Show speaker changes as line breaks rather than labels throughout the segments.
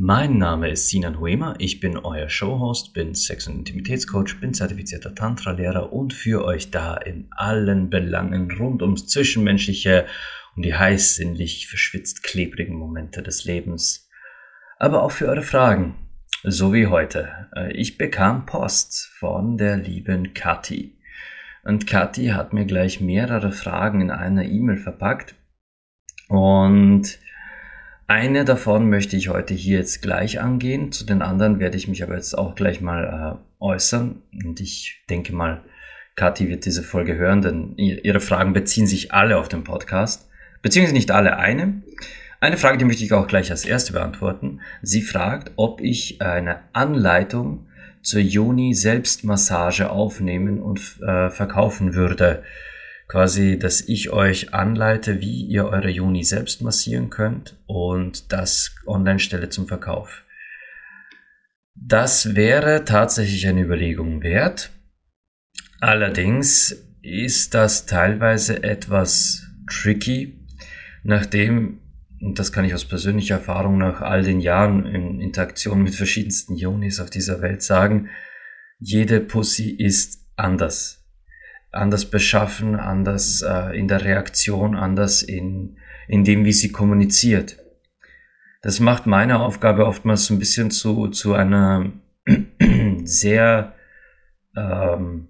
Mein Name ist Sinan Huema, ich bin euer Showhost, bin Sex- und Intimitätscoach, bin zertifizierter Tantra-Lehrer und für euch da in allen Belangen rund ums Zwischenmenschliche und die heiß sinnlich verschwitzt klebrigen Momente des Lebens. Aber auch für eure Fragen, so wie heute. Äh, ich bekam Post von der lieben Kathi. Und Kathi hat mir gleich mehrere Fragen in einer E-Mail verpackt. Und eine davon möchte ich heute hier jetzt gleich angehen. Zu den anderen werde ich mich aber jetzt auch gleich mal äh, äußern. Und ich denke mal, Kathi wird diese Folge hören, denn ihre Fragen beziehen sich alle auf den Podcast. Beziehungsweise nicht alle eine. Eine Frage, die möchte ich auch gleich als erste beantworten. Sie fragt, ob ich eine Anleitung zur Joni-Selbstmassage aufnehmen und äh, verkaufen würde. Quasi, dass ich euch anleite, wie ihr eure Joni selbst massieren könnt und das online stelle zum Verkauf. Das wäre tatsächlich eine Überlegung wert. Allerdings ist das teilweise etwas tricky, nachdem und das kann ich aus persönlicher Erfahrung nach all den Jahren in Interaktion mit verschiedensten Jonis auf dieser Welt sagen, jede Pussy ist anders. Anders beschaffen, anders äh, in der Reaktion, anders in, in dem, wie sie kommuniziert. Das macht meine Aufgabe oftmals ein bisschen zu, zu einer sehr, ähm,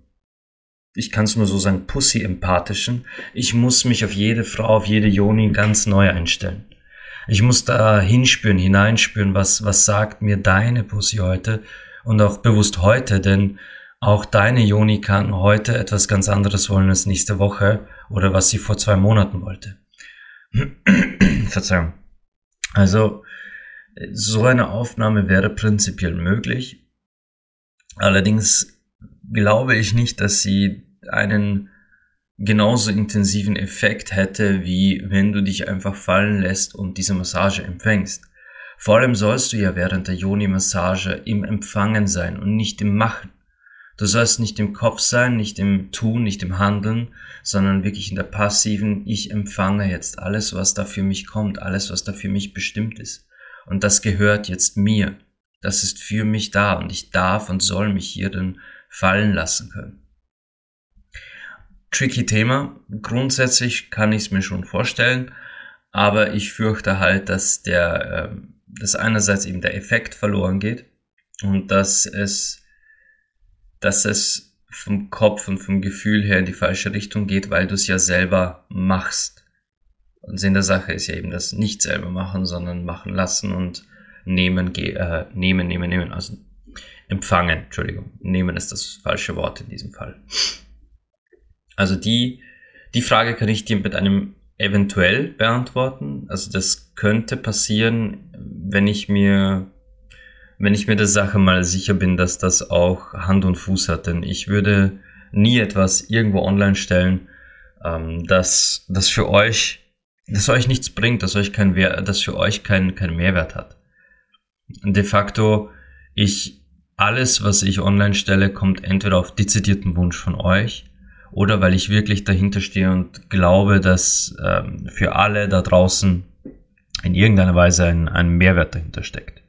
ich kann es nur so sagen, pussy-empathischen. Ich muss mich auf jede Frau, auf jede Joni ganz neu einstellen. Ich muss da hinspüren, hineinspüren, was, was sagt mir deine Pussy heute und auch bewusst heute, denn auch deine Joni kann heute etwas ganz anderes wollen als nächste Woche oder was sie vor zwei Monaten wollte. Verzeihung. Also, so eine Aufnahme wäre prinzipiell möglich. Allerdings glaube ich nicht, dass sie einen genauso intensiven Effekt hätte, wie wenn du dich einfach fallen lässt und diese Massage empfängst. Vor allem sollst du ja während der Yoni-Massage im Empfangen sein und nicht im Machen. Du sollst nicht im Kopf sein, nicht im Tun, nicht im Handeln, sondern wirklich in der passiven, ich empfange jetzt alles, was da für mich kommt, alles, was da für mich bestimmt ist. Und das gehört jetzt mir. Das ist für mich da und ich darf und soll mich hier dann fallen lassen können tricky Thema. Grundsätzlich kann ich es mir schon vorstellen, aber ich fürchte halt, dass der, äh, dass einerseits eben der Effekt verloren geht und dass es, dass es vom Kopf und vom Gefühl her in die falsche Richtung geht, weil du es ja selber machst. Und Sinn der Sache ist ja eben das nicht selber machen, sondern machen lassen und nehmen, äh, nehmen, nehmen, nehmen, also empfangen, Entschuldigung. Nehmen ist das falsche Wort in diesem Fall. Also die, die Frage kann ich dir mit einem eventuell beantworten. Also das könnte passieren, wenn ich mir, wenn ich mir der Sache mal sicher bin, dass das auch Hand und Fuß hat. Denn ich würde nie etwas irgendwo online stellen, ähm, das, das für euch, das euch nichts bringt, das euch kein Wert, das für euch keinen kein Mehrwert hat. De facto, ich, alles, was ich online stelle, kommt entweder auf dezidierten Wunsch von euch oder weil ich wirklich dahinter stehe und glaube, dass ähm, für alle da draußen in irgendeiner Weise ein, ein Mehrwert dahinter steckt.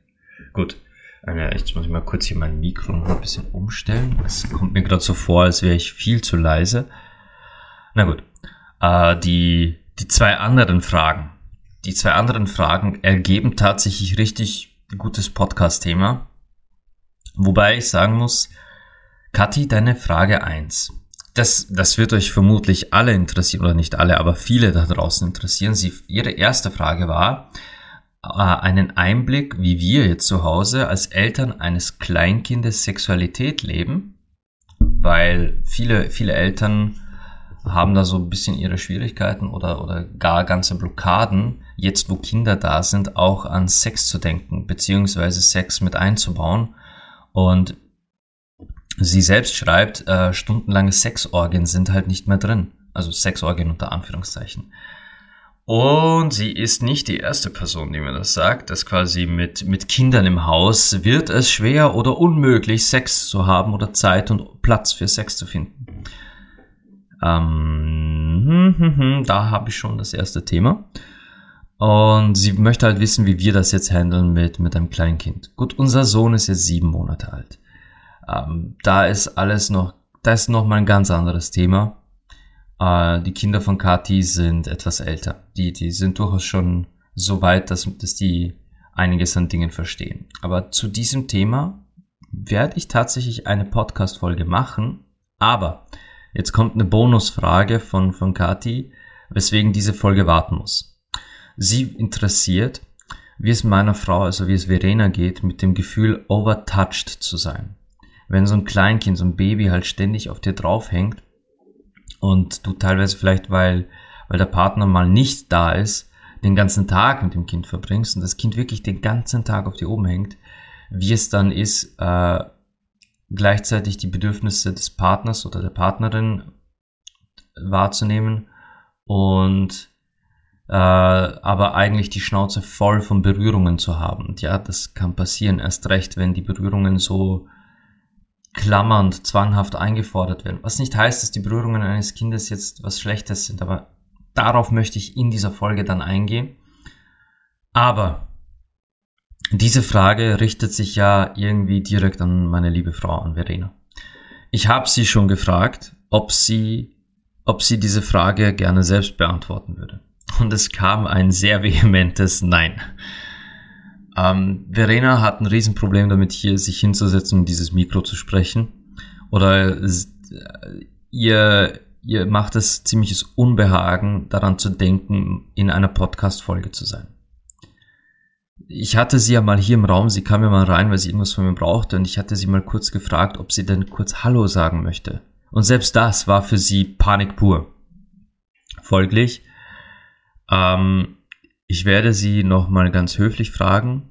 Gut, eine, jetzt muss ich mal kurz hier mein Mikro noch ein bisschen umstellen. Es kommt mir gerade so vor, als wäre ich viel zu leise. Na gut, äh, die, die zwei anderen Fragen. Die zwei anderen Fragen ergeben tatsächlich richtig gutes Podcast-Thema. Wobei ich sagen muss, Kathi, deine Frage eins das, das wird euch vermutlich alle interessieren, oder nicht alle, aber viele da draußen interessieren. Sie, ihre erste Frage war, äh, einen Einblick, wie wir jetzt zu Hause als Eltern eines Kleinkindes Sexualität leben, weil viele, viele Eltern haben da so ein bisschen ihre Schwierigkeiten oder, oder gar ganze Blockaden, jetzt wo Kinder da sind, auch an Sex zu denken, beziehungsweise Sex mit einzubauen Und sie selbst schreibt, äh, stundenlange Sexorgien sind halt nicht mehr drin. Also Sexorgien unter Anführungszeichen. Und sie ist nicht die erste Person, die mir das sagt, dass quasi mit, mit Kindern im Haus wird es schwer oder unmöglich, Sex zu haben oder Zeit und Platz für Sex zu finden. Ähm, hm, hm, hm, da habe ich schon das erste Thema. Und sie möchte halt wissen, wie wir das jetzt handeln mit, mit einem kleinen Kind. Gut, unser Sohn ist jetzt sieben Monate alt. Ähm, da ist alles noch, da ist noch mal ein ganz anderes Thema. Äh, die Kinder von Kati sind etwas älter. Die, die sind durchaus schon so weit, dass, dass die einiges an Dingen verstehen. Aber zu diesem Thema werde ich tatsächlich eine Podcast-Folge machen. Aber jetzt kommt eine Bonusfrage von, von Kati, weswegen diese Folge warten muss. Sie interessiert, wie es meiner Frau, also wie es Verena geht, mit dem Gefühl overtouched zu sein. Wenn so ein Kleinkind, so ein Baby halt ständig auf dir draufhängt und du teilweise vielleicht, weil, weil der Partner mal nicht da ist, den ganzen Tag mit dem Kind verbringst und das Kind wirklich den ganzen Tag auf dir oben hängt, wie es dann ist, äh, gleichzeitig die Bedürfnisse des Partners oder der Partnerin wahrzunehmen und äh, aber eigentlich die Schnauze voll von Berührungen zu haben. Und ja, das kann passieren, erst recht, wenn die Berührungen so klammernd, zwanghaft eingefordert werden. Was nicht heißt, dass die Berührungen eines Kindes jetzt was Schlechtes sind, aber darauf möchte ich in dieser Folge dann eingehen. Aber diese Frage richtet sich ja irgendwie direkt an meine liebe Frau, an Verena. Ich habe sie schon gefragt, ob sie, ob sie diese Frage gerne selbst beantworten würde. Und es kam ein sehr vehementes Nein. Ähm, Verena hat ein Riesenproblem damit, hier sich hinzusetzen und dieses Mikro zu sprechen. Oder äh, ihr, ihr macht es ziemliches Unbehagen, daran zu denken, in einer Podcast-Folge zu sein. Ich hatte sie ja mal hier im Raum, sie kam ja mal rein, weil sie irgendwas von mir brauchte und ich hatte sie mal kurz gefragt, ob sie denn kurz Hallo sagen möchte. Und selbst das war für sie Panik pur. Folglich, ähm, ich werde sie nochmal ganz höflich fragen,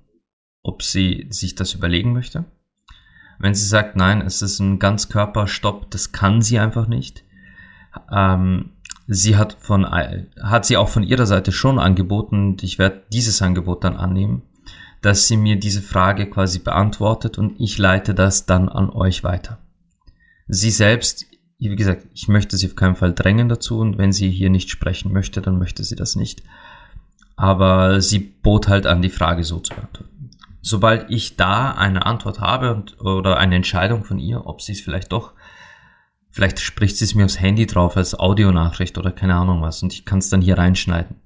ob sie sich das überlegen möchte. Wenn sie sagt, nein, es ist ein Ganzkörperstopp, das kann sie einfach nicht. Ähm, sie hat von, hat sie auch von ihrer Seite schon angeboten und ich werde dieses Angebot dann annehmen, dass sie mir diese Frage quasi beantwortet und ich leite das dann an euch weiter. Sie selbst, wie gesagt, ich möchte sie auf keinen Fall drängen dazu und wenn sie hier nicht sprechen möchte, dann möchte sie das nicht. Aber sie bot halt an, die Frage so zu beantworten sobald ich da eine Antwort habe und, oder eine Entscheidung von ihr, ob sie es vielleicht doch, vielleicht spricht sie es mir aufs Handy drauf als Audionachricht oder keine Ahnung was und ich kann es dann hier reinschneiden.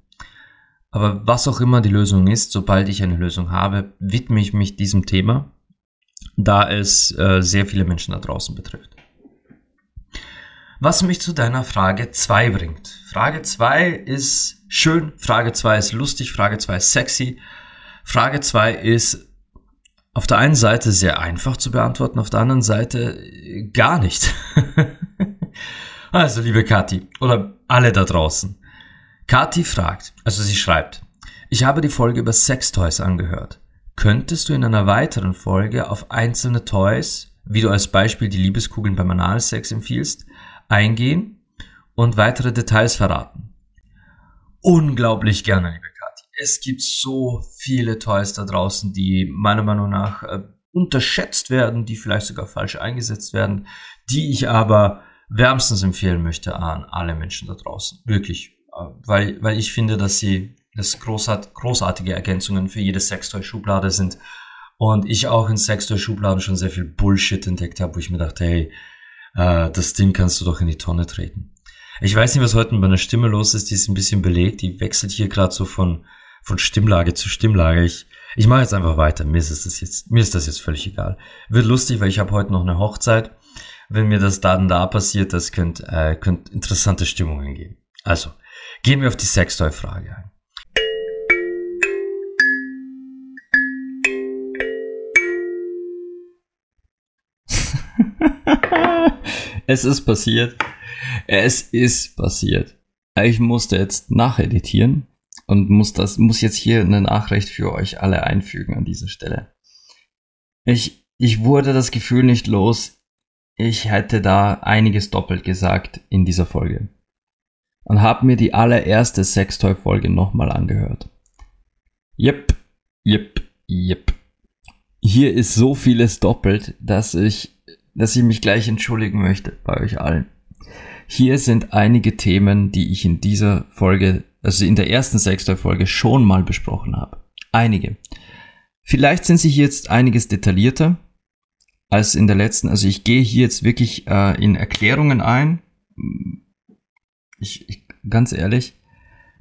Aber was auch immer die Lösung ist, sobald ich eine Lösung habe, widme ich mich diesem Thema, da es äh, sehr viele Menschen da draußen betrifft. Was mich zu deiner Frage 2 bringt. Frage 2 ist schön, Frage 2 ist lustig, Frage 2 ist sexy, Frage 2 ist auf der einen Seite sehr einfach zu beantworten, auf der anderen Seite gar nicht. also, liebe Kathi, oder alle da draußen. Kathi fragt, also sie schreibt, ich habe die Folge über Sextoys angehört. Könntest du in einer weiteren Folge auf einzelne Toys, wie du als Beispiel die Liebeskugeln beim Analsex empfiehlst, eingehen und weitere Details verraten? Unglaublich gerne, liebe es gibt so viele Toys da draußen, die meiner Meinung nach äh, unterschätzt werden, die vielleicht sogar falsch eingesetzt werden, die ich aber wärmstens empfehlen möchte an alle Menschen da draußen. Wirklich. Äh, weil, weil ich finde, dass sie das großart, großartige Ergänzungen für jede Sextoy-Schublade sind. Und ich auch in Sextoy-Schubladen schon sehr viel Bullshit entdeckt habe, wo ich mir dachte, hey, äh, das Ding kannst du doch in die Tonne treten. Ich weiß nicht, was heute mit meiner Stimme los ist, die ist ein bisschen belegt, die wechselt hier gerade so von von Stimmlage zu Stimmlage. Ich, ich mache jetzt einfach weiter. Mir ist das jetzt, mir ist das jetzt völlig egal. Wird lustig, weil ich habe heute noch eine Hochzeit. Wenn mir das dann da passiert, das könnte, äh, könnte interessante Stimmungen geben. Also, gehen wir auf die Sextoy-Frage ein. es ist passiert. Es ist passiert. Ich musste jetzt nacheditieren und muss das, muss jetzt hier eine Nachricht für euch alle einfügen an dieser Stelle. Ich, ich wurde das Gefühl nicht los, ich hätte da einiges doppelt gesagt in dieser Folge. Und habe mir die allererste Sextoy-Folge nochmal angehört. Yep, yep, yep. Hier ist so vieles doppelt, dass ich, dass ich mich gleich entschuldigen möchte bei euch allen. Hier sind einige Themen, die ich in dieser Folge, also in der ersten Sextoy-Folge schon mal besprochen habe. Einige. Vielleicht sind sie hier jetzt einiges detaillierter als in der letzten. Also ich gehe hier jetzt wirklich äh, in Erklärungen ein. Ich, ich, ganz ehrlich,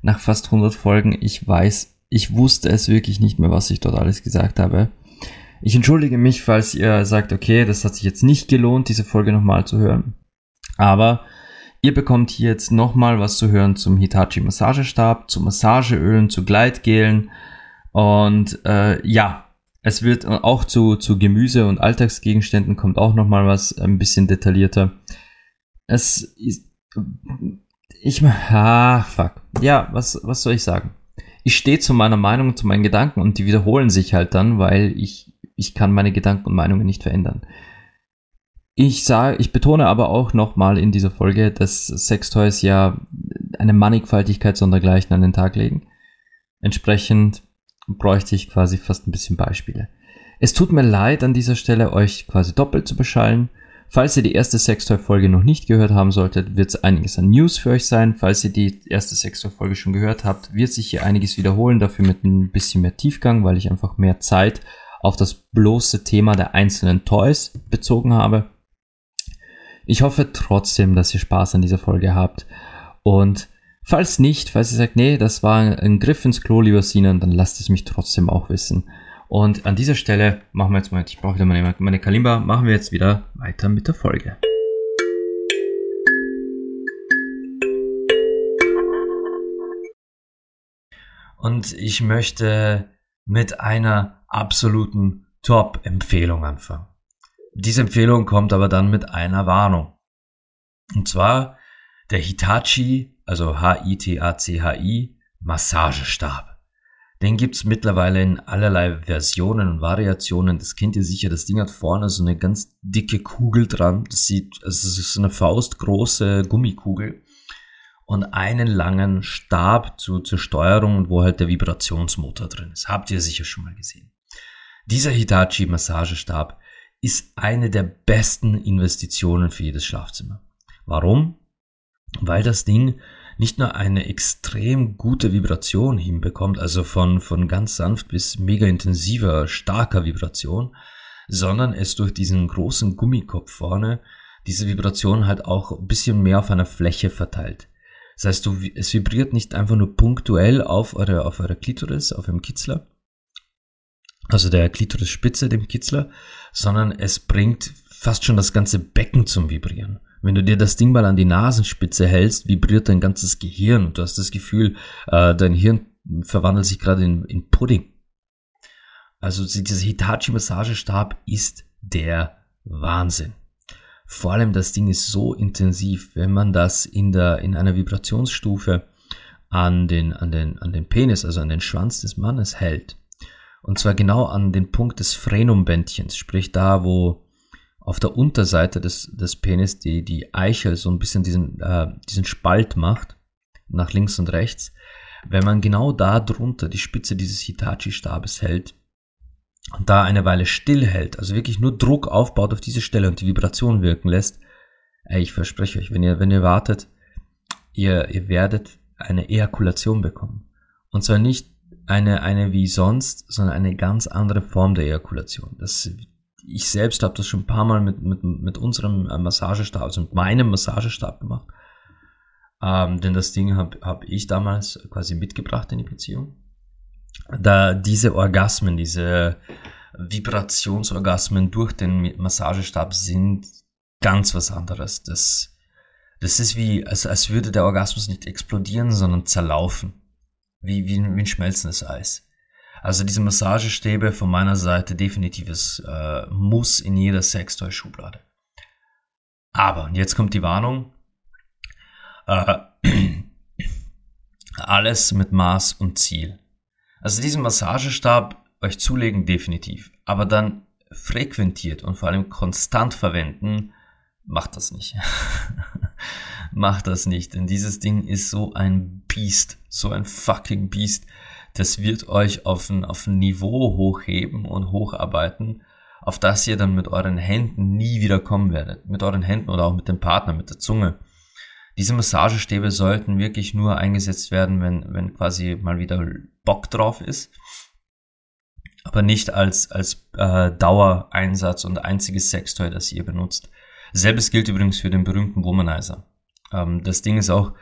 nach fast 100 Folgen, ich weiß, ich wusste es wirklich nicht mehr, was ich dort alles gesagt habe. Ich entschuldige mich, falls ihr sagt, okay, das hat sich jetzt nicht gelohnt, diese Folge nochmal zu hören. Aber ihr bekommt hier jetzt nochmal was zu hören zum Hitachi Massagestab, zu Massageölen, zu Gleitgelen, und äh, ja, es wird auch zu, zu Gemüse und Alltagsgegenständen kommt auch nochmal was ein bisschen detaillierter. Es ist. Ich. Ah, fuck. Ja, was, was soll ich sagen? Ich stehe zu meiner Meinung zu meinen Gedanken und die wiederholen sich halt dann, weil ich, ich kann meine Gedanken und Meinungen nicht verändern. Ich sage, ich betone aber auch nochmal in dieser Folge, dass Sextoys ja eine Mannigfaltigkeit sondergleichen an den Tag legen. Entsprechend bräuchte ich quasi fast ein bisschen Beispiele. Es tut mir leid an dieser Stelle, euch quasi doppelt zu beschallen. Falls ihr die erste Sextoy-Folge noch nicht gehört haben solltet, wird es einiges an News für euch sein. Falls ihr die erste Sextoy-Folge schon gehört habt, wird sich hier einiges wiederholen, dafür mit ein bisschen mehr Tiefgang, weil ich einfach mehr Zeit auf das bloße Thema der einzelnen Toys bezogen habe. Ich hoffe trotzdem, dass ihr Spaß an dieser Folge habt und Falls nicht, falls ihr sagt, nee, das war ein Griff ins Klo, lieber Sinan, dann lasst es mich trotzdem auch wissen. Und an dieser Stelle machen wir jetzt mal, ich brauche wieder meine, meine Kalimba, machen wir jetzt wieder weiter mit der Folge. Und ich möchte mit einer absoluten Top-Empfehlung anfangen. Diese Empfehlung kommt aber dann mit einer Warnung. Und zwar der Hitachi also H-I-T-A-C-H-I, Massagestab. Den gibt's mittlerweile in allerlei Versionen und Variationen. Das kennt ihr sicher. Das Ding hat vorne so eine ganz dicke Kugel dran. Das sieht, also es ist eine faustgroße Gummikugel und einen langen Stab zu, zur Steuerung, wo halt der Vibrationsmotor drin ist. Habt ihr sicher schon mal gesehen. Dieser Hitachi Massagestab ist eine der besten Investitionen für jedes Schlafzimmer. Warum? Weil das Ding nicht nur eine extrem gute Vibration hinbekommt, also von, von ganz sanft bis mega intensiver, starker Vibration, sondern es durch diesen großen Gummikopf vorne diese Vibration halt auch ein bisschen mehr auf einer Fläche verteilt. Das heißt, du, es vibriert nicht einfach nur punktuell auf eure, auf eure Klitoris, auf dem Kitzler, also der Klitorisspitze, dem Kitzler, sondern es bringt fast schon das ganze Becken zum Vibrieren. Wenn du dir das Ding mal an die Nasenspitze hältst, vibriert dein ganzes Gehirn und du hast das Gefühl, äh, dein Hirn verwandelt sich gerade in, in Pudding. Also dieser Hitachi-Massagestab ist der Wahnsinn. Vor allem das Ding ist so intensiv, wenn man das in der in einer Vibrationsstufe an den an den an den Penis, also an den Schwanz des Mannes hält. Und zwar genau an den Punkt des Phrenumbändchens, sprich da, wo auf der Unterseite des, des Penis die, die Eichel so ein bisschen diesen, äh, diesen Spalt macht, nach links und rechts, wenn man genau da drunter die Spitze dieses Hitachi-Stabes hält und da eine Weile still hält, also wirklich nur Druck aufbaut auf diese Stelle und die Vibration wirken lässt, ey, ich verspreche euch, wenn ihr, wenn ihr wartet, ihr, ihr werdet eine Ejakulation bekommen. Und zwar nicht eine, eine wie sonst, sondern eine ganz andere Form der Ejakulation. Das ich selbst habe das schon ein paar Mal mit, mit, mit unserem äh, Massagestab, also mit meinem Massagestab gemacht. Ähm, denn das Ding habe hab ich damals quasi mitgebracht in die Beziehung. Da diese Orgasmen, diese Vibrationsorgasmen durch den Massagestab sind ganz was anderes. Das, das ist wie, als, als würde der Orgasmus nicht explodieren, sondern zerlaufen. Wie, wie, wie ein schmelzendes Eis. Also diese Massagestäbe von meiner Seite definitives äh, Muss in jeder Sextoy-Schublade. Aber, und jetzt kommt die Warnung, äh, alles mit Maß und Ziel. Also diesen Massagestab euch zulegen definitiv, aber dann frequentiert und vor allem konstant verwenden, macht das nicht. macht das nicht, denn dieses Ding ist so ein Biest, so ein fucking Biest. Das wird euch auf ein, auf ein Niveau hochheben und hocharbeiten, auf das ihr dann mit euren Händen nie wieder kommen werdet. Mit euren Händen oder auch mit dem Partner, mit der Zunge. Diese Massagestäbe sollten wirklich nur eingesetzt werden, wenn, wenn quasi mal wieder Bock drauf ist. Aber nicht als, als äh, Dauereinsatz und einziges Sextoy, das ihr benutzt. Selbes gilt übrigens für den berühmten Womanizer. Ähm, das Ding ist auch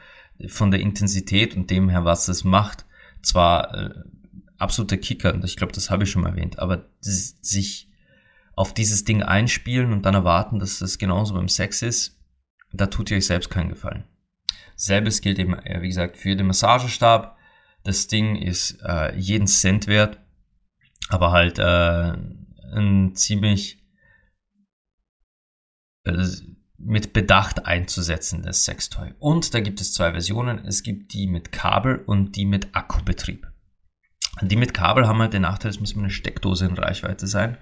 von der Intensität und dem her, was es macht, zwar äh, absoluter Kicker, und ich glaube, das habe ich schon mal erwähnt, aber sich auf dieses Ding einspielen und dann erwarten, dass das genauso beim Sex ist, da tut ihr euch selbst keinen Gefallen. Selbes gilt eben, wie gesagt, für den Massagestab. Das Ding ist äh, jeden Cent wert, aber halt äh, ein ziemlich äh, mit Bedacht einzusetzendes Sextoy. Und da gibt es zwei Versionen. Es gibt die mit Kabel und die mit Akkubetrieb. Die mit Kabel haben halt den Nachteil, es muss eine Steckdose in Reichweite sein.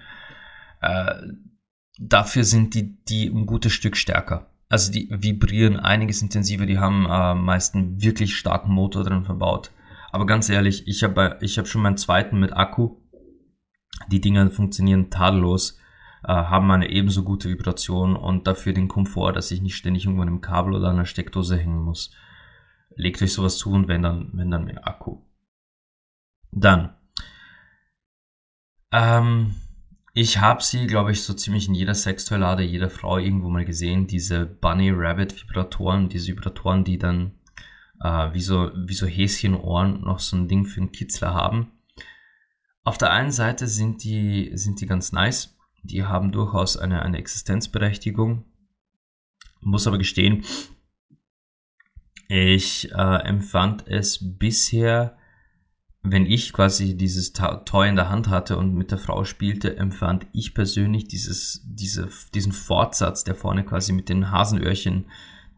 Äh, dafür sind die, die ein gutes Stück stärker. Also die vibrieren einiges intensiver, die haben äh, meist einen wirklich starken Motor drin verbaut. Aber ganz ehrlich, ich habe ich hab schon meinen zweiten mit Akku. Die Dinger funktionieren tadellos, äh, haben eine ebenso gute Vibration und dafür den Komfort, dass ich nicht ständig irgendwo in einem Kabel oder einer Steckdose hängen muss. Legt euch sowas zu und wenn dann, wenn dann mehr Akku. Dann. Ähm, ich habe sie, glaube ich, so ziemlich in jeder Sextoylade, jeder Frau irgendwo mal gesehen, diese Bunny Rabbit Vibratoren, diese Vibratoren, die dann äh, wie, so, wie so Häschenohren noch so ein Ding für einen Kitzler haben. Auf der einen Seite sind die, sind die ganz nice, die haben durchaus eine, eine Existenzberechtigung. Muss aber gestehen, ich äh, empfand es bisher wenn ich quasi dieses Toy in der Hand hatte und mit der Frau spielte, empfand ich persönlich dieses, diese, diesen Fortsatz, der vorne quasi mit den Hasenöhrchen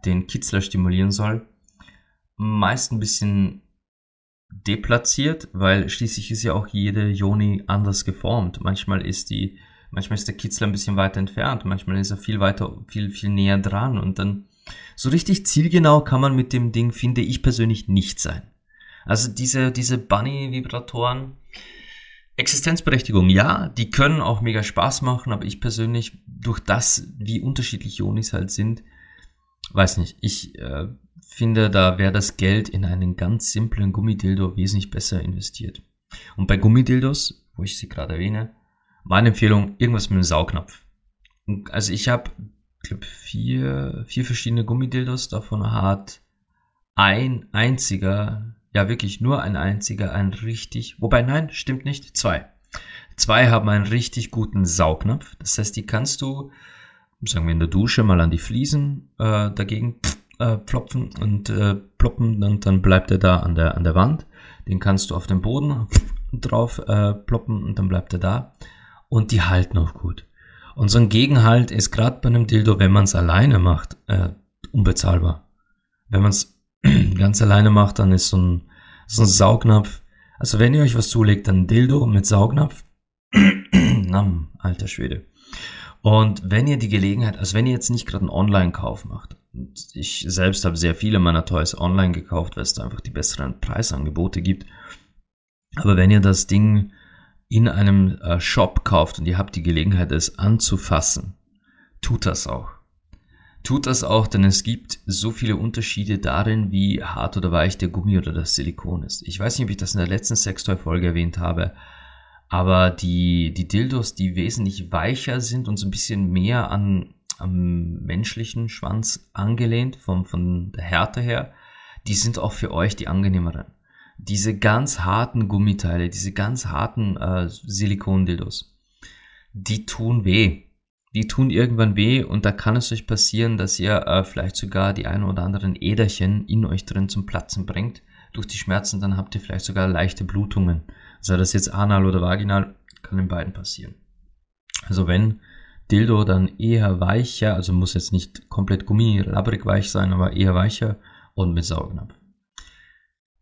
den Kitzler stimulieren soll, meist ein bisschen deplatziert, weil schließlich ist ja auch jede Joni anders geformt. Manchmal ist die, manchmal ist der Kitzler ein bisschen weiter entfernt, manchmal ist er viel weiter, viel, viel näher dran und dann so richtig zielgenau kann man mit dem Ding, finde ich persönlich, nicht sein. Also diese, diese Bunny-Vibratoren, Existenzberechtigung, ja, die können auch mega Spaß machen, aber ich persönlich, durch das, wie unterschiedlich Ionis halt sind, weiß nicht, ich äh, finde, da wäre das Geld in einen ganz simplen Gummidildo wesentlich besser investiert. Und bei Gummidildos, wo ich sie gerade erwähne, meine Empfehlung, irgendwas mit einem Saugnapf. Also ich habe, glaube, vier, vier verschiedene Gummidildos, davon hat ein einziger ja wirklich nur ein einziger, ein richtig, wobei nein, stimmt nicht, zwei. Zwei haben einen richtig guten Saugnapf. Das heißt, die kannst du, sagen wir in der Dusche, mal an die Fliesen äh, dagegen äh, plopfen und äh, ploppen und dann bleibt er da an der, an der Wand. Den kannst du auf den Boden drauf äh, ploppen und dann bleibt er da. Und die halten auch gut. Und so ein Gegenhalt ist gerade bei einem Dildo, wenn man es alleine macht, äh, unbezahlbar. Wenn man es ganz alleine macht, dann ist so ein, so ein Saugnapf. Also wenn ihr euch was zulegt, dann Dildo mit Saugnapf. Na, alter Schwede. Und wenn ihr die Gelegenheit, also wenn ihr jetzt nicht gerade einen Online-Kauf macht, ich selbst habe sehr viele meiner Toys online gekauft, weil es da einfach die besseren Preisangebote gibt. Aber wenn ihr das Ding in einem äh, Shop kauft und ihr habt die Gelegenheit, es anzufassen, tut das auch tut das auch, denn es gibt so viele Unterschiede darin, wie hart oder weich der Gummi oder das Silikon ist. Ich weiß nicht, ob ich das in der letzten Sextoy-Folge erwähnt habe, aber die, die Dildos, die wesentlich weicher sind und so ein bisschen mehr an, am menschlichen Schwanz angelehnt, vom, von der Härte her, die sind auch für euch die angenehmeren. Diese ganz harten Gummiteile, diese ganz harten äh, Silikon-Dildos, die tun weh die tun irgendwann weh und da kann es euch passieren, dass ihr äh, vielleicht sogar die ein oder anderen Äderchen in euch drin zum Platzen bringt. Durch die Schmerzen dann habt ihr vielleicht sogar leichte Blutungen. Sei das jetzt anal oder vaginal, kann in beiden passieren. Also wenn Dildo dann eher weicher, also muss jetzt nicht komplett gummilabrig weich sein, aber eher weicher und mit Saugnapf.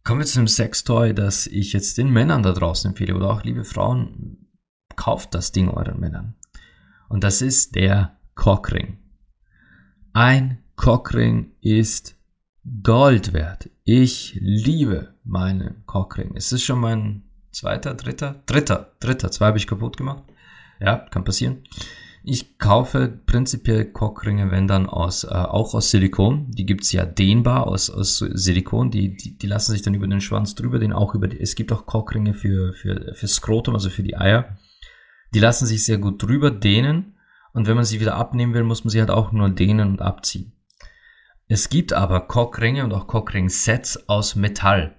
Kommen wir zu einem Sextoy, das ich jetzt den Männern da draußen empfehle oder auch liebe Frauen, kauft das Ding euren Männern.
Und das ist der Cockring. Ein Cockring ist Gold wert. Ich liebe meinen Cockring. Es ist schon mein zweiter, dritter, dritter, dritter. Zwei habe ich kaputt gemacht. Ja, kann passieren. Ich kaufe prinzipiell Cockringe, wenn dann aus, äh, auch aus Silikon. Die gibt's ja dehnbar aus, aus Silikon. Die, die, die lassen sich dann über den Schwanz drüber, den auch über die, es gibt auch Cockringe für, für, für Skrotum, also für die Eier. Die lassen sich sehr gut drüber dehnen. Und wenn man sie wieder abnehmen will, muss man sie halt auch nur dehnen und abziehen. Es gibt aber Cockringe und auch Cockring-Sets aus Metall.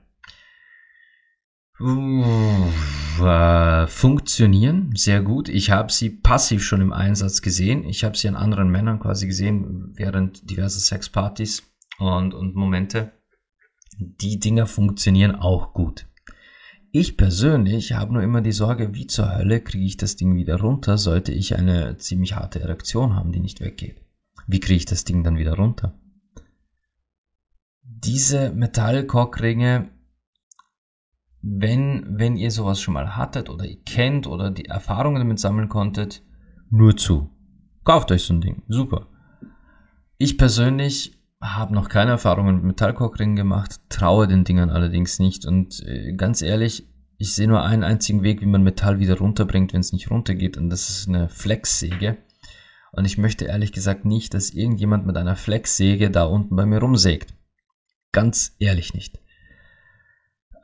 Äh, funktionieren sehr gut. Ich habe sie passiv schon im Einsatz gesehen. Ich habe sie an anderen Männern quasi gesehen während diverser Sexpartys und, und Momente. Die Dinger funktionieren auch gut. Ich persönlich habe nur immer die Sorge, wie zur Hölle kriege ich das Ding wieder runter, sollte ich eine ziemlich harte Erektion haben, die nicht weggeht. Wie kriege ich das Ding dann wieder runter? Diese Metallkockringe wenn, wenn ihr sowas schon mal hattet oder ihr kennt oder die Erfahrungen damit sammeln konntet, nur zu. Kauft euch so ein Ding. Super. Ich persönlich habe noch keine Erfahrungen mit Metallkockringen gemacht, traue den Dingern allerdings nicht und äh, ganz ehrlich, ich sehe nur einen einzigen Weg, wie man Metall wieder runterbringt, wenn es nicht runtergeht und das ist eine Flexsäge. Und ich möchte ehrlich gesagt nicht, dass irgendjemand mit einer Flexsäge da unten bei mir rumsägt. Ganz ehrlich nicht.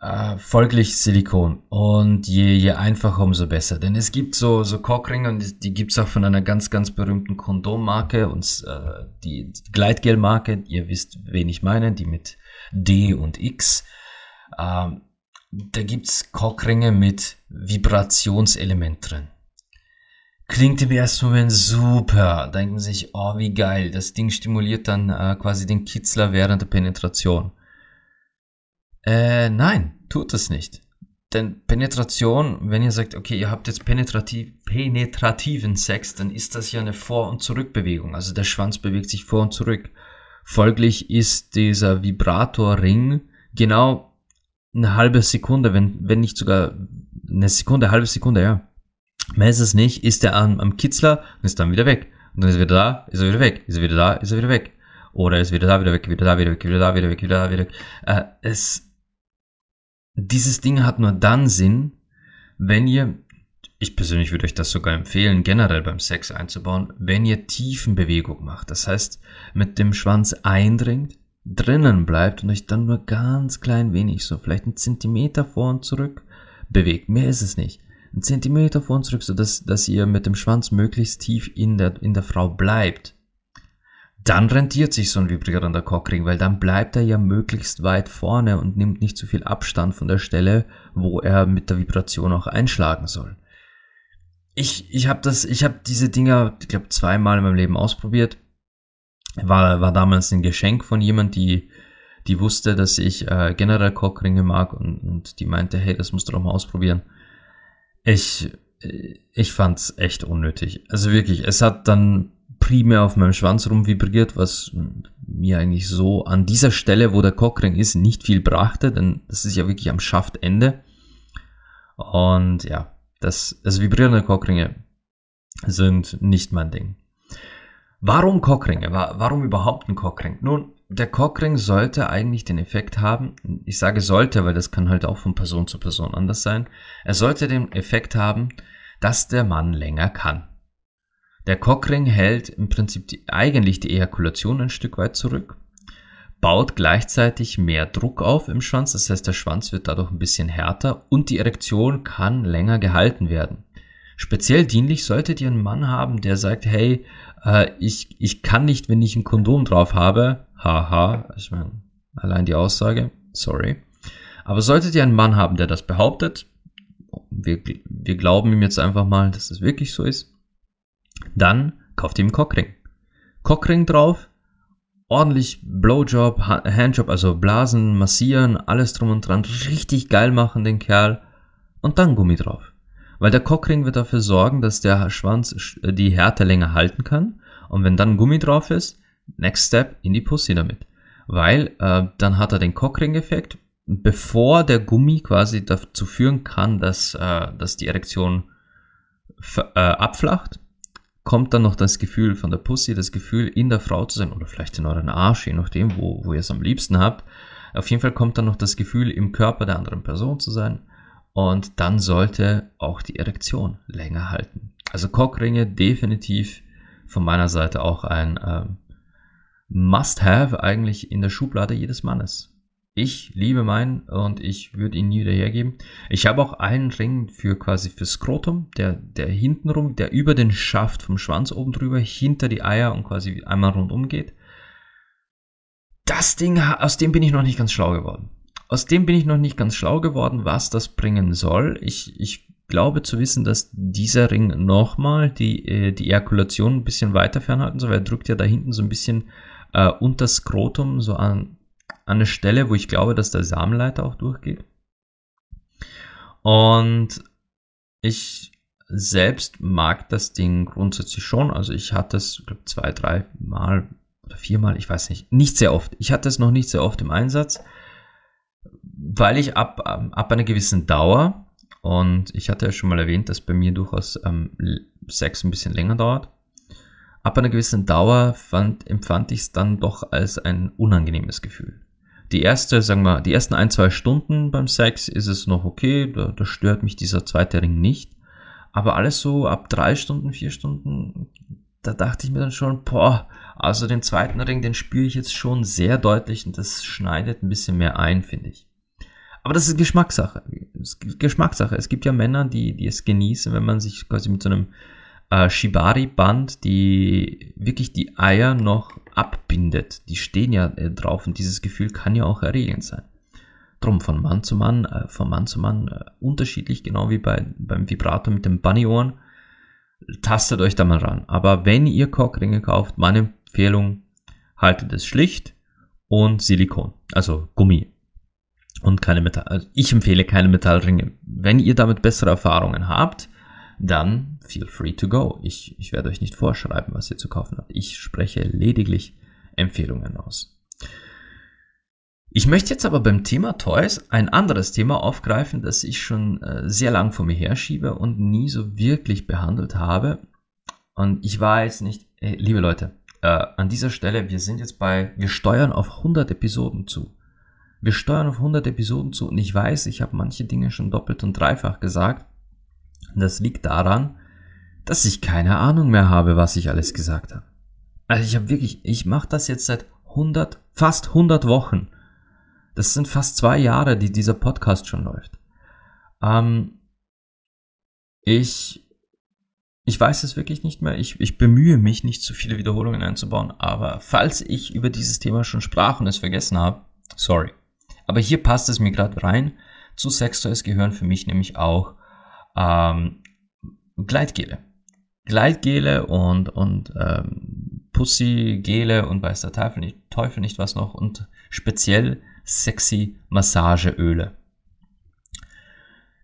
Äh, folglich Silikon. Und je, je einfacher, umso besser. Denn es gibt so, so Cockringe und die gibt's auch von einer ganz, ganz berühmten Kondommarke und äh, die Gleitgel-Marke. Ihr wisst, wen ich meine, die mit D und X. Ähm, da gibt's Cockringe mit Vibrationselement drin. Klingt im ersten Moment super. Denken sich, oh, wie geil. Das Ding stimuliert dann äh, quasi den Kitzler während der Penetration. Äh, nein, tut es nicht. Denn Penetration, wenn ihr sagt, okay, ihr habt jetzt penetrativ, penetrativen Sex, dann ist das ja eine Vor- und Zurückbewegung. Also der Schwanz bewegt sich vor und zurück. Folglich ist dieser Vibratorring genau eine halbe Sekunde, wenn, wenn nicht sogar eine Sekunde, eine halbe Sekunde, ja. Mehr ist es nicht, ist er am, am Kitzler und ist dann wieder weg. Und dann ist er wieder da, ist er wieder weg, ist er wieder da, ist er wieder weg. Oder ist wieder da, wieder weg, wieder da, wieder weg, wieder da, wieder weg, wieder da, wieder weg. Äh, es dieses Ding hat nur dann Sinn, wenn ihr, ich persönlich würde euch das sogar empfehlen, generell beim Sex einzubauen, wenn ihr Tiefenbewegung macht. Das heißt, mit dem Schwanz eindringt, drinnen bleibt und euch dann nur ganz klein wenig, so vielleicht einen Zentimeter vor und zurück bewegt. Mehr ist es nicht. Ein Zentimeter vor und zurück, so dass, dass ihr mit dem Schwanz möglichst tief in der, in der Frau bleibt dann rentiert sich so ein vibrierender Cockring, weil dann bleibt er ja möglichst weit vorne und nimmt nicht zu viel Abstand von der Stelle, wo er mit der Vibration auch einschlagen soll. Ich, ich habe das, ich habe diese Dinger, ich glaube, zweimal in meinem Leben ausprobiert. War, war damals ein Geschenk von jemand, die, die wusste, dass ich äh, generell Cockringe mag und, und die meinte, hey, das musst du doch mal ausprobieren. Ich, ich fand's echt unnötig. Also wirklich, es hat dann primär auf meinem Schwanz rumvibriert, was mir eigentlich so an dieser Stelle, wo der Cockring ist, nicht viel brachte, denn das ist ja wirklich am Schaftende. Und ja, das, das vibrierende Cockringe sind nicht mein Ding. Warum Cockringe? Warum überhaupt ein Cockring? Nun, der Cockring sollte eigentlich den Effekt haben, ich sage sollte, weil das kann halt auch von Person zu Person anders sein, er sollte den Effekt haben, dass der Mann länger kann. Der Cockring hält im Prinzip die, eigentlich die Ejakulation ein Stück weit zurück, baut gleichzeitig mehr Druck auf im Schwanz, das heißt der Schwanz wird dadurch ein bisschen härter und die Erektion kann länger gehalten werden. Speziell dienlich solltet ihr einen Mann haben, der sagt, hey, äh, ich, ich kann nicht, wenn ich ein Kondom drauf habe. Haha, ich meine, allein die Aussage, sorry. Aber solltet ihr einen Mann haben, der das behauptet, wir, wir glauben ihm jetzt einfach mal, dass es wirklich so ist, dann kauft ihr einen Cockring. Cockring drauf, ordentlich Blowjob, Handjob, also Blasen, massieren, alles drum und dran, richtig geil machen den Kerl und dann Gummi drauf. Weil der Cockring wird dafür sorgen, dass der Schwanz die Härte länger halten kann und wenn dann Gummi drauf ist, next step in die Pussy damit. Weil äh, dann hat er den Cockring-Effekt, bevor der Gummi quasi dazu führen kann, dass, äh, dass die Erektion äh, abflacht kommt dann noch das Gefühl von der Pussy, das Gefühl in der Frau zu sein oder vielleicht in euren Arsch, je nachdem, wo, wo ihr es am liebsten habt. Auf jeden Fall kommt dann noch das Gefühl im Körper der anderen Person zu sein und dann sollte auch die Erektion länger halten. Also Cockringe definitiv von meiner Seite auch ein ähm, Must-have eigentlich in der Schublade jedes Mannes. Ich liebe meinen und ich würde ihn nie wieder hergeben. Ich habe auch einen Ring für quasi für Skrotum, der, der hintenrum, der über den Schaft vom Schwanz oben drüber, hinter die Eier und quasi einmal rundum geht. Das Ding, aus dem bin ich noch nicht ganz schlau geworden. Aus dem bin ich noch nicht ganz schlau geworden, was das bringen soll. Ich, ich glaube zu wissen, dass dieser Ring nochmal die, äh, die Ejakulation ein bisschen weiter fernhalten soll, weil er drückt ja da hinten so ein bisschen äh, unter Skrotum, so an, an eine Stelle, wo ich glaube, dass der Samenleiter auch durchgeht. Und ich selbst mag das Ding grundsätzlich schon. Also ich hatte es, glaube zwei, drei Mal oder viermal, ich weiß nicht, nicht sehr oft. Ich hatte es noch nicht sehr oft im Einsatz, weil ich ab, ab einer gewissen Dauer, und ich hatte ja schon mal erwähnt, dass bei mir durchaus ähm, Sex ein bisschen länger dauert, ab einer gewissen Dauer fand, empfand ich es dann doch als ein unangenehmes Gefühl. Die erste, sagen wir, die ersten ein, zwei Stunden beim Sex ist es noch okay, da, da stört mich dieser zweite Ring nicht. Aber alles so ab drei Stunden, vier Stunden, da dachte ich mir dann schon, boah, also den zweiten Ring, den spüre ich jetzt schon sehr deutlich und das schneidet ein bisschen mehr ein, finde ich. Aber das ist Geschmackssache. Geschmackssache. Es gibt ja Männer, die, die es genießen, wenn man sich quasi mit so einem äh, Shibari-Band, die wirklich die Eier noch abbindet. Die stehen ja äh, drauf und dieses Gefühl kann ja auch erregend sein. Drum von Mann zu Mann, äh, von Mann zu Mann äh, unterschiedlich, genau wie bei, beim Vibrator mit den Bunnyohren. Tastet euch da mal ran. Aber wenn ihr Cockringe kauft, meine Empfehlung, haltet es schlicht und Silikon, also Gummi. Und keine Metall. Also ich empfehle keine Metallringe. Wenn ihr damit bessere Erfahrungen habt, dann feel free to go. Ich, ich werde euch nicht vorschreiben, was ihr zu kaufen habt. Ich spreche lediglich Empfehlungen aus. Ich möchte jetzt aber beim Thema Toys ein anderes Thema aufgreifen, das ich schon äh, sehr lang vor mir herschiebe und nie so wirklich behandelt habe. Und ich weiß nicht, hey, liebe Leute, äh, an dieser Stelle, wir sind jetzt bei, wir steuern auf 100 Episoden zu. Wir steuern auf 100 Episoden zu und ich weiß, ich habe manche Dinge schon doppelt und dreifach gesagt. Das liegt daran, dass ich keine Ahnung mehr habe, was ich alles gesagt habe. Also ich habe wirklich, ich mache das jetzt seit 100, fast 100 Wochen. Das sind fast zwei Jahre, die dieser Podcast schon läuft. Ähm, ich, ich weiß es wirklich nicht mehr. Ich, ich bemühe mich, nicht zu viele Wiederholungen einzubauen. Aber falls ich über dieses Thema schon sprach und es vergessen habe, sorry. Aber hier passt es mir gerade rein. Zu Sextoys gehören für mich nämlich auch ähm, Gleitgele. Gleitgele und, und ähm, Pussygele und weiß der Teufel nicht, Teufel nicht was noch und speziell sexy Massageöle.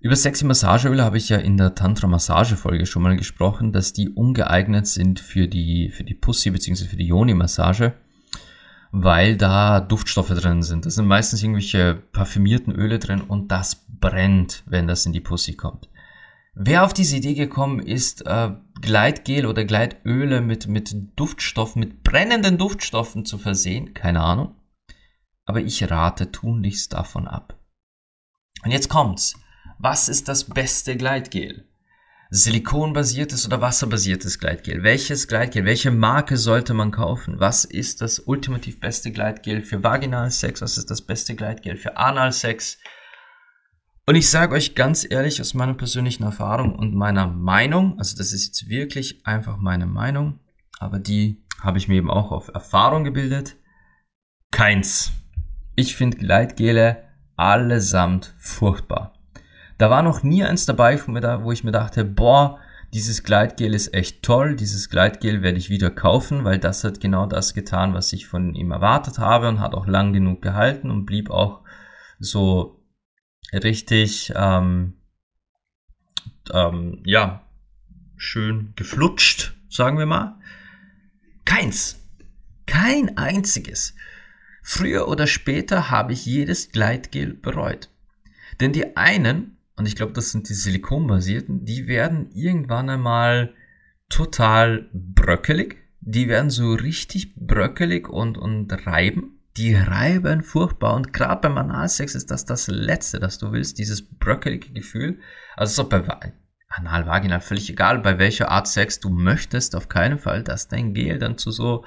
Über sexy Massageöle habe ich ja in der Tantra Massage Folge schon mal gesprochen, dass die ungeeignet sind für die, für die Pussy bzw. für die Yoni Massage, weil da Duftstoffe drin sind. Da sind meistens irgendwelche parfümierten Öle drin und das brennt, wenn das in die Pussy kommt. Wer auf diese Idee gekommen ist, äh, Gleitgel oder Gleitöle mit, mit Duftstoffen, mit brennenden Duftstoffen zu versehen, keine Ahnung. Aber ich rate tunlichst davon ab. Und jetzt kommt's. Was ist das beste Gleitgel? Silikonbasiertes oder wasserbasiertes Gleitgel? Welches Gleitgel? Welche Marke sollte man kaufen? Was ist das ultimativ beste Gleitgel für Vaginalsex? Was ist das beste Gleitgel für Analsex? Und ich sage euch ganz ehrlich aus meiner persönlichen Erfahrung und meiner Meinung, also das ist jetzt wirklich einfach meine Meinung, aber die habe ich mir eben auch auf Erfahrung gebildet. Keins. Ich finde Gleitgele allesamt furchtbar. Da war noch nie eins dabei, wo ich mir dachte, boah, dieses Gleitgel ist echt toll, dieses Gleitgel werde ich wieder kaufen, weil das hat genau das getan, was ich von ihm erwartet habe und hat auch lang genug gehalten und blieb auch so richtig, ähm, ähm, ja, schön geflutscht, sagen wir mal. Keins. Kein einziges. Früher oder später habe ich jedes Gleitgel bereut. Denn die einen, und ich glaube, das sind die silikonbasierten, die werden irgendwann einmal total bröckelig. Die werden so richtig bröckelig und, und reiben. Die reiben furchtbar. Und gerade beim Analsex ist das das Letzte, das du willst, dieses bröckelige Gefühl. Also so bei Anal, Vaginal, völlig egal, bei welcher Art Sex du möchtest, auf keinen Fall, dass dein Gel dann zu so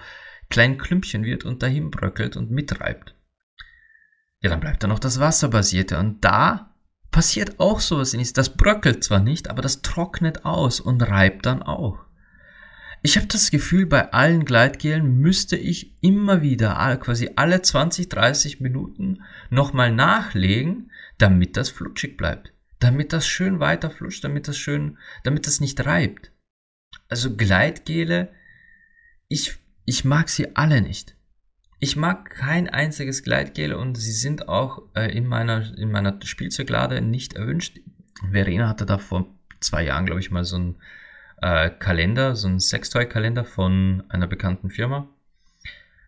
kleinen Klümpchen wird und dahin bröckelt und mitreibt. Ja, dann bleibt da noch das Wasserbasierte und da passiert auch sowas in Das bröckelt zwar nicht, aber das trocknet aus und reibt dann auch. Ich habe das Gefühl, bei allen Gleitgelen müsste ich immer wieder quasi alle 20, 30 Minuten nochmal nachlegen, damit das flutschig bleibt damit das schön weiter flutscht, damit das schön, damit das nicht reibt. Also Gleitgele, ich, ich mag sie alle nicht. Ich mag kein einziges Gleitgel und sie sind auch äh, in meiner, in meiner Spielzeuglade nicht erwünscht. Verena hatte da vor zwei Jahren, glaube ich, mal so einen äh, Kalender, so einen Sextoy-Kalender von einer bekannten Firma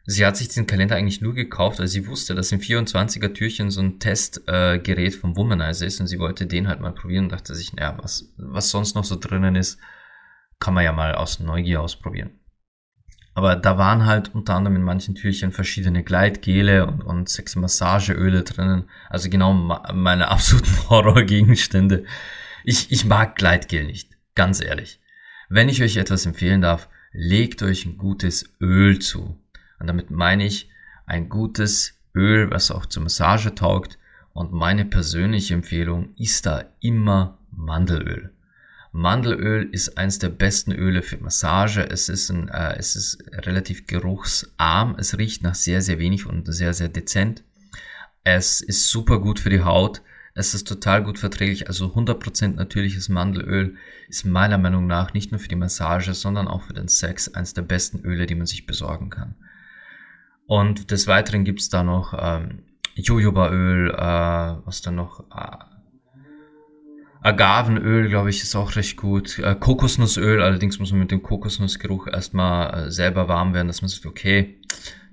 sie hat sich diesen Kalender eigentlich nur gekauft, weil sie wusste, dass im 24er Türchen so ein Testgerät äh, vom Womanizer ist und sie wollte den halt mal probieren und dachte sich, naja, was, was sonst noch so drinnen ist, kann man ja mal aus Neugier ausprobieren. Aber da waren halt unter anderem in manchen Türchen verschiedene Gleitgele und, und Sexmassageöle drinnen. Also genau meine absoluten Horrorgegenstände. Ich, ich mag Gleitgel nicht, ganz ehrlich. Wenn ich euch etwas empfehlen darf, legt euch ein gutes Öl zu. Und damit meine ich ein gutes Öl, was auch zur Massage taugt. Und meine persönliche Empfehlung ist da immer Mandelöl. Mandelöl ist eines der besten Öle für Massage. Es ist, ein, äh, es ist relativ geruchsarm. Es riecht nach sehr, sehr wenig und sehr, sehr dezent. Es ist super gut für die Haut. Es ist total gut verträglich. Also 100% natürliches Mandelöl ist meiner Meinung nach nicht nur für die Massage, sondern auch für den Sex eines der besten Öle, die man sich besorgen kann. Und des Weiteren gibt's da noch ähm, Jojobaöl, äh, was dann noch äh, Agavenöl, glaube ich, ist auch recht gut. Äh, Kokosnussöl, allerdings muss man mit dem Kokosnussgeruch erstmal äh, selber warm werden, dass man sagt, okay,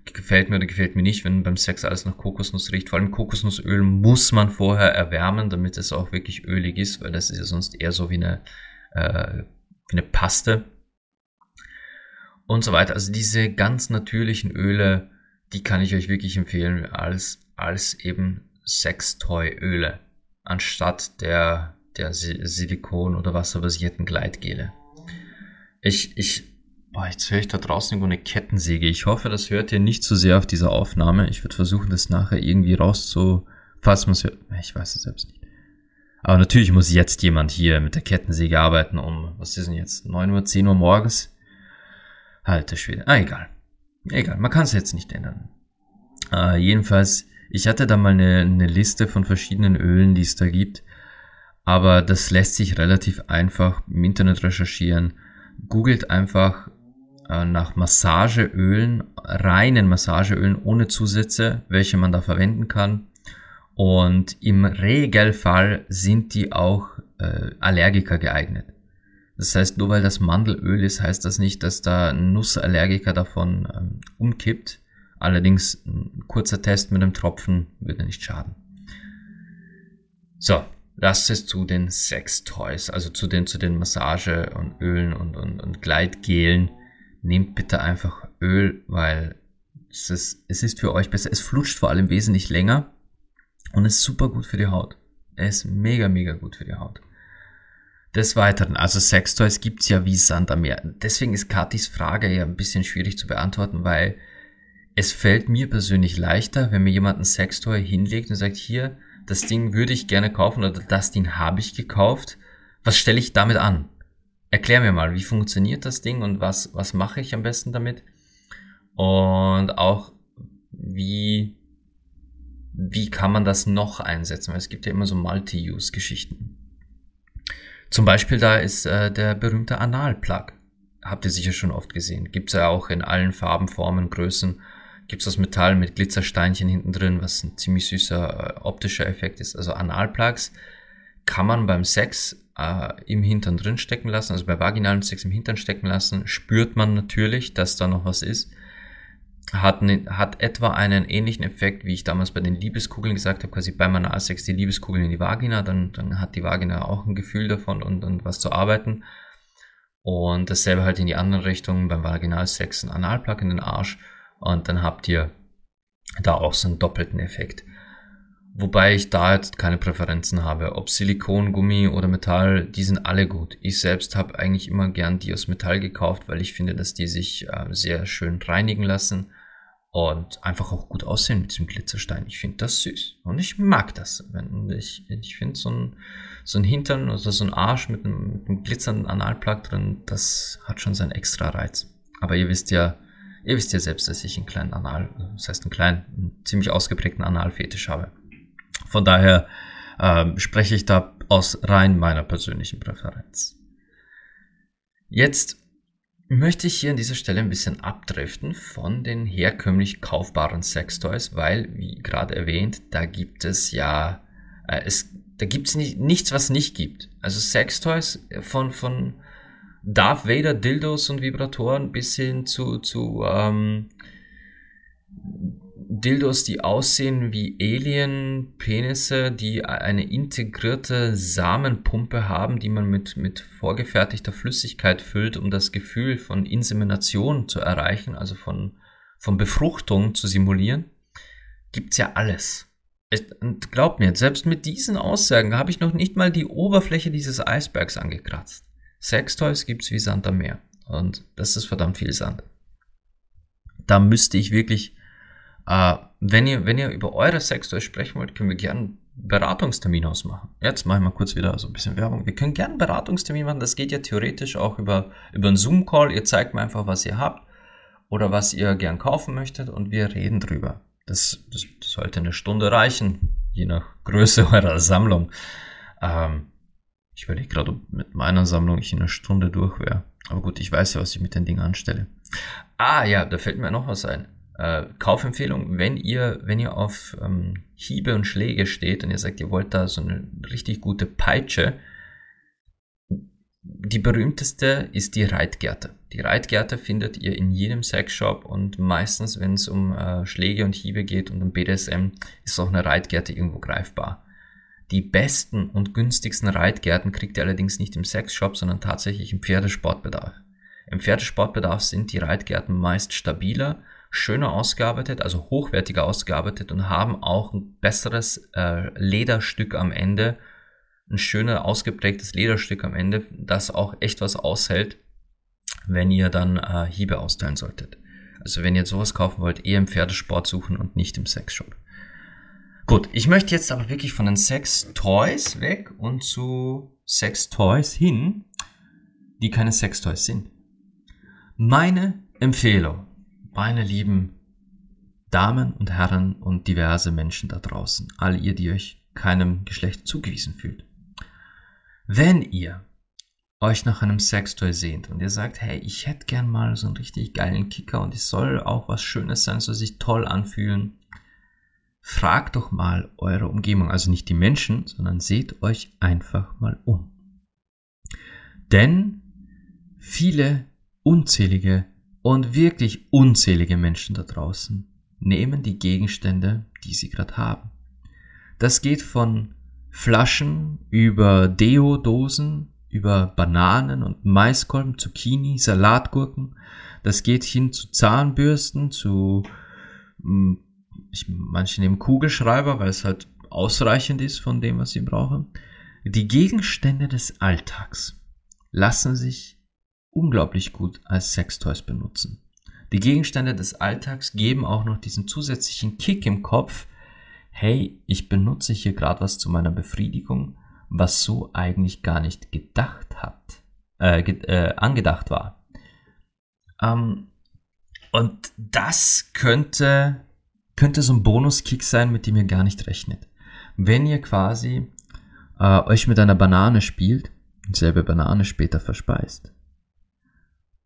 gefällt mir oder gefällt mir nicht, wenn beim Sex alles nach Kokosnuss riecht. Vor allem Kokosnussöl muss man vorher erwärmen, damit es auch wirklich ölig ist, weil das ist ja sonst eher so wie eine, äh, wie eine Paste. Und so weiter. Also diese ganz natürlichen Öle, die kann ich euch wirklich empfehlen als, als eben Sextoy-Öle, anstatt der, der Silikon- oder wasserbasierten Gleitgele. Ich, ich, boah, jetzt höre ich da draußen irgendwo eine Kettensäge. Ich hoffe, das hört ihr nicht zu so sehr auf dieser Aufnahme. Ich würde versuchen, das nachher irgendwie rauszu, falls man es hört. Ich weiß es selbst nicht. Aber natürlich muss jetzt jemand hier mit der Kettensäge arbeiten um, was ist denn jetzt, 9 Uhr, 10 Uhr morgens? Halte Schwede. Ah, egal. Egal, man kann es jetzt nicht ändern. Äh, jedenfalls, ich hatte da mal eine, eine Liste von verschiedenen Ölen, die es da gibt. Aber das lässt sich relativ einfach im Internet recherchieren. Googelt einfach nach Massageölen, reinen Massageölen ohne Zusätze, welche man da verwenden kann. Und im Regelfall sind die auch äh, Allergiker geeignet. Das heißt, nur weil das Mandelöl ist, heißt das nicht, dass da Nussallergiker davon ähm, umkippt. Allerdings ein kurzer Test mit einem Tropfen würde nicht schaden. So, das ist zu den Sex-Toys, also zu den, zu den Massage- und Ölen und, und, und Gleitgelen. Nehmt bitte einfach Öl, weil es ist, es ist für euch besser. Es flutscht vor allem wesentlich länger und ist super gut für die Haut. Es ist mega, mega gut für die Haut. Des Weiteren, also Sextoys gibt's ja wie Sand am Meer. Deswegen ist Katis Frage ja ein bisschen schwierig zu beantworten, weil es fällt mir persönlich leichter, wenn mir jemand ein Sextoy hinlegt und sagt, hier, das Ding würde ich gerne kaufen oder das Ding habe ich gekauft. Was stelle ich damit an? Erklär mir mal, wie funktioniert das Ding und was, was mache ich am besten damit? Und auch, wie, wie kann man das noch einsetzen? Weil es gibt ja immer so Multi-Use-Geschichten. Zum Beispiel da ist äh, der berühmte Analplug. Habt ihr sicher schon oft gesehen. Gibt's ja auch in allen Farben, Formen, Größen. Gibt's aus Metall mit Glitzersteinchen hinten drin, was ein ziemlich süßer äh, optischer Effekt ist. Also Analplugs kann man beim Sex äh, im Hintern drin stecken lassen, also bei vaginalen Sex im Hintern stecken lassen. Spürt man natürlich, dass da noch was ist hat, ne, hat etwa einen ähnlichen Effekt, wie ich damals bei den Liebeskugeln gesagt habe, quasi beim Analsex die Liebeskugeln in die Vagina, dann, dann hat die Vagina auch ein Gefühl davon und, und was zu arbeiten. Und dasselbe halt in die andere Richtung beim Vaginalsex ein Analplug in den Arsch und dann habt ihr da auch so einen doppelten Effekt. Wobei ich da jetzt keine Präferenzen habe. Ob Silikon, Gummi oder Metall, die sind alle gut. Ich selbst habe eigentlich immer gern die aus Metall gekauft, weil ich finde, dass die sich äh, sehr schön reinigen lassen und einfach auch gut aussehen mit diesem Glitzerstein. Ich finde das süß und ich mag das. Ich, ich finde so ein, so ein Hintern oder so ein Arsch mit einem, mit einem glitzernden Analplug drin, das hat schon seinen extra Reiz. Aber ihr wisst ja, ihr wisst ja selbst, dass ich einen kleinen Anal, das heißt einen kleinen, einen ziemlich ausgeprägten Analfetisch habe. Von daher ähm, spreche ich da aus rein meiner persönlichen Präferenz. Jetzt möchte ich hier an dieser Stelle ein bisschen abdriften von den herkömmlich kaufbaren Sextoys, weil, wie gerade erwähnt, da gibt es ja, äh, es, da gibt es nicht, nichts, was nicht gibt. Also Sextoys von, von Darth Vader Dildos und Vibratoren bis hin zu, zu ähm, Dildos, die aussehen wie Alien-Penisse, die eine integrierte Samenpumpe haben, die man mit, mit vorgefertigter Flüssigkeit füllt, um das Gefühl von Insemination zu erreichen, also von, von Befruchtung zu simulieren, gibt's ja alles. Und glaubt mir, selbst mit diesen Aussagen habe ich noch nicht mal die Oberfläche dieses Eisbergs angekratzt. Sextoys gibt's wie Sand am Meer. Und das ist verdammt viel Sand. Da müsste ich wirklich äh, wenn, ihr, wenn ihr über eure Sextoys sprechen wollt, können wir gerne einen Beratungstermin ausmachen. Jetzt mache ich mal kurz wieder so ein bisschen Werbung. Wir können gerne einen Beratungstermin machen. Das geht ja theoretisch auch über, über einen Zoom-Call. Ihr zeigt mir einfach, was ihr habt oder was ihr gern kaufen möchtet und wir reden drüber. Das, das, das sollte eine Stunde reichen, je nach Größe eurer Sammlung. Ähm, ich überlege gerade, ob mit meiner Sammlung ich in einer Stunde durch wäre. Aber gut, ich weiß ja, was ich mit den Dingen anstelle. Ah ja, da fällt mir noch was ein. Äh, Kaufempfehlung, wenn ihr, wenn ihr auf ähm, Hiebe und Schläge steht und ihr sagt, ihr wollt da so eine richtig gute Peitsche, die berühmteste ist die Reitgerte. Die Reitgerte findet ihr in jedem Sexshop und meistens, wenn es um äh, Schläge und Hiebe geht und um BDSM, ist auch eine Reitgerte irgendwo greifbar. Die besten und günstigsten Reitgärten kriegt ihr allerdings nicht im Sexshop, sondern tatsächlich im Pferdesportbedarf. Im Pferdesportbedarf sind die Reitgärten meist stabiler schöner ausgearbeitet, also hochwertiger ausgearbeitet und haben auch ein besseres äh, Lederstück am Ende, ein schöner ausgeprägtes Lederstück am Ende, das auch echt was aushält, wenn ihr dann äh, Hiebe austeilen solltet. Also wenn ihr sowas kaufen wollt, eher im Pferdesport suchen und nicht im Sexshop. Gut, ich möchte jetzt aber wirklich von den Sex-Toys weg und zu Sex-Toys hin, die keine Sex-Toys sind. Meine Empfehlung meine lieben Damen und Herren und diverse Menschen da draußen, all ihr, die euch keinem Geschlecht zugewiesen fühlt. Wenn ihr euch nach einem Sextoy sehnt und ihr sagt, hey, ich hätte gern mal so einen richtig geilen Kicker und es soll auch was Schönes sein, soll sich toll anfühlen, fragt doch mal eure Umgebung, also nicht die Menschen, sondern seht euch einfach mal um. Denn viele unzählige und wirklich unzählige Menschen da draußen nehmen die Gegenstände, die sie gerade haben. Das geht von Flaschen über Deo-Dosen, über Bananen und Maiskolben, Zucchini, Salatgurken. Das geht hin zu Zahnbürsten, zu hm, ich, manche nehmen Kugelschreiber, weil es halt ausreichend ist von dem, was sie brauchen. Die Gegenstände des Alltags lassen sich unglaublich gut als Sextoys benutzen. Die Gegenstände des Alltags geben auch noch diesen zusätzlichen Kick im Kopf, hey, ich benutze hier gerade was zu meiner Befriedigung, was so eigentlich gar nicht gedacht hat, äh, äh, angedacht war. Ähm, und das könnte, könnte so ein Bonuskick sein, mit dem ihr gar nicht rechnet. Wenn ihr quasi äh, euch mit einer Banane spielt, dieselbe Banane später verspeist.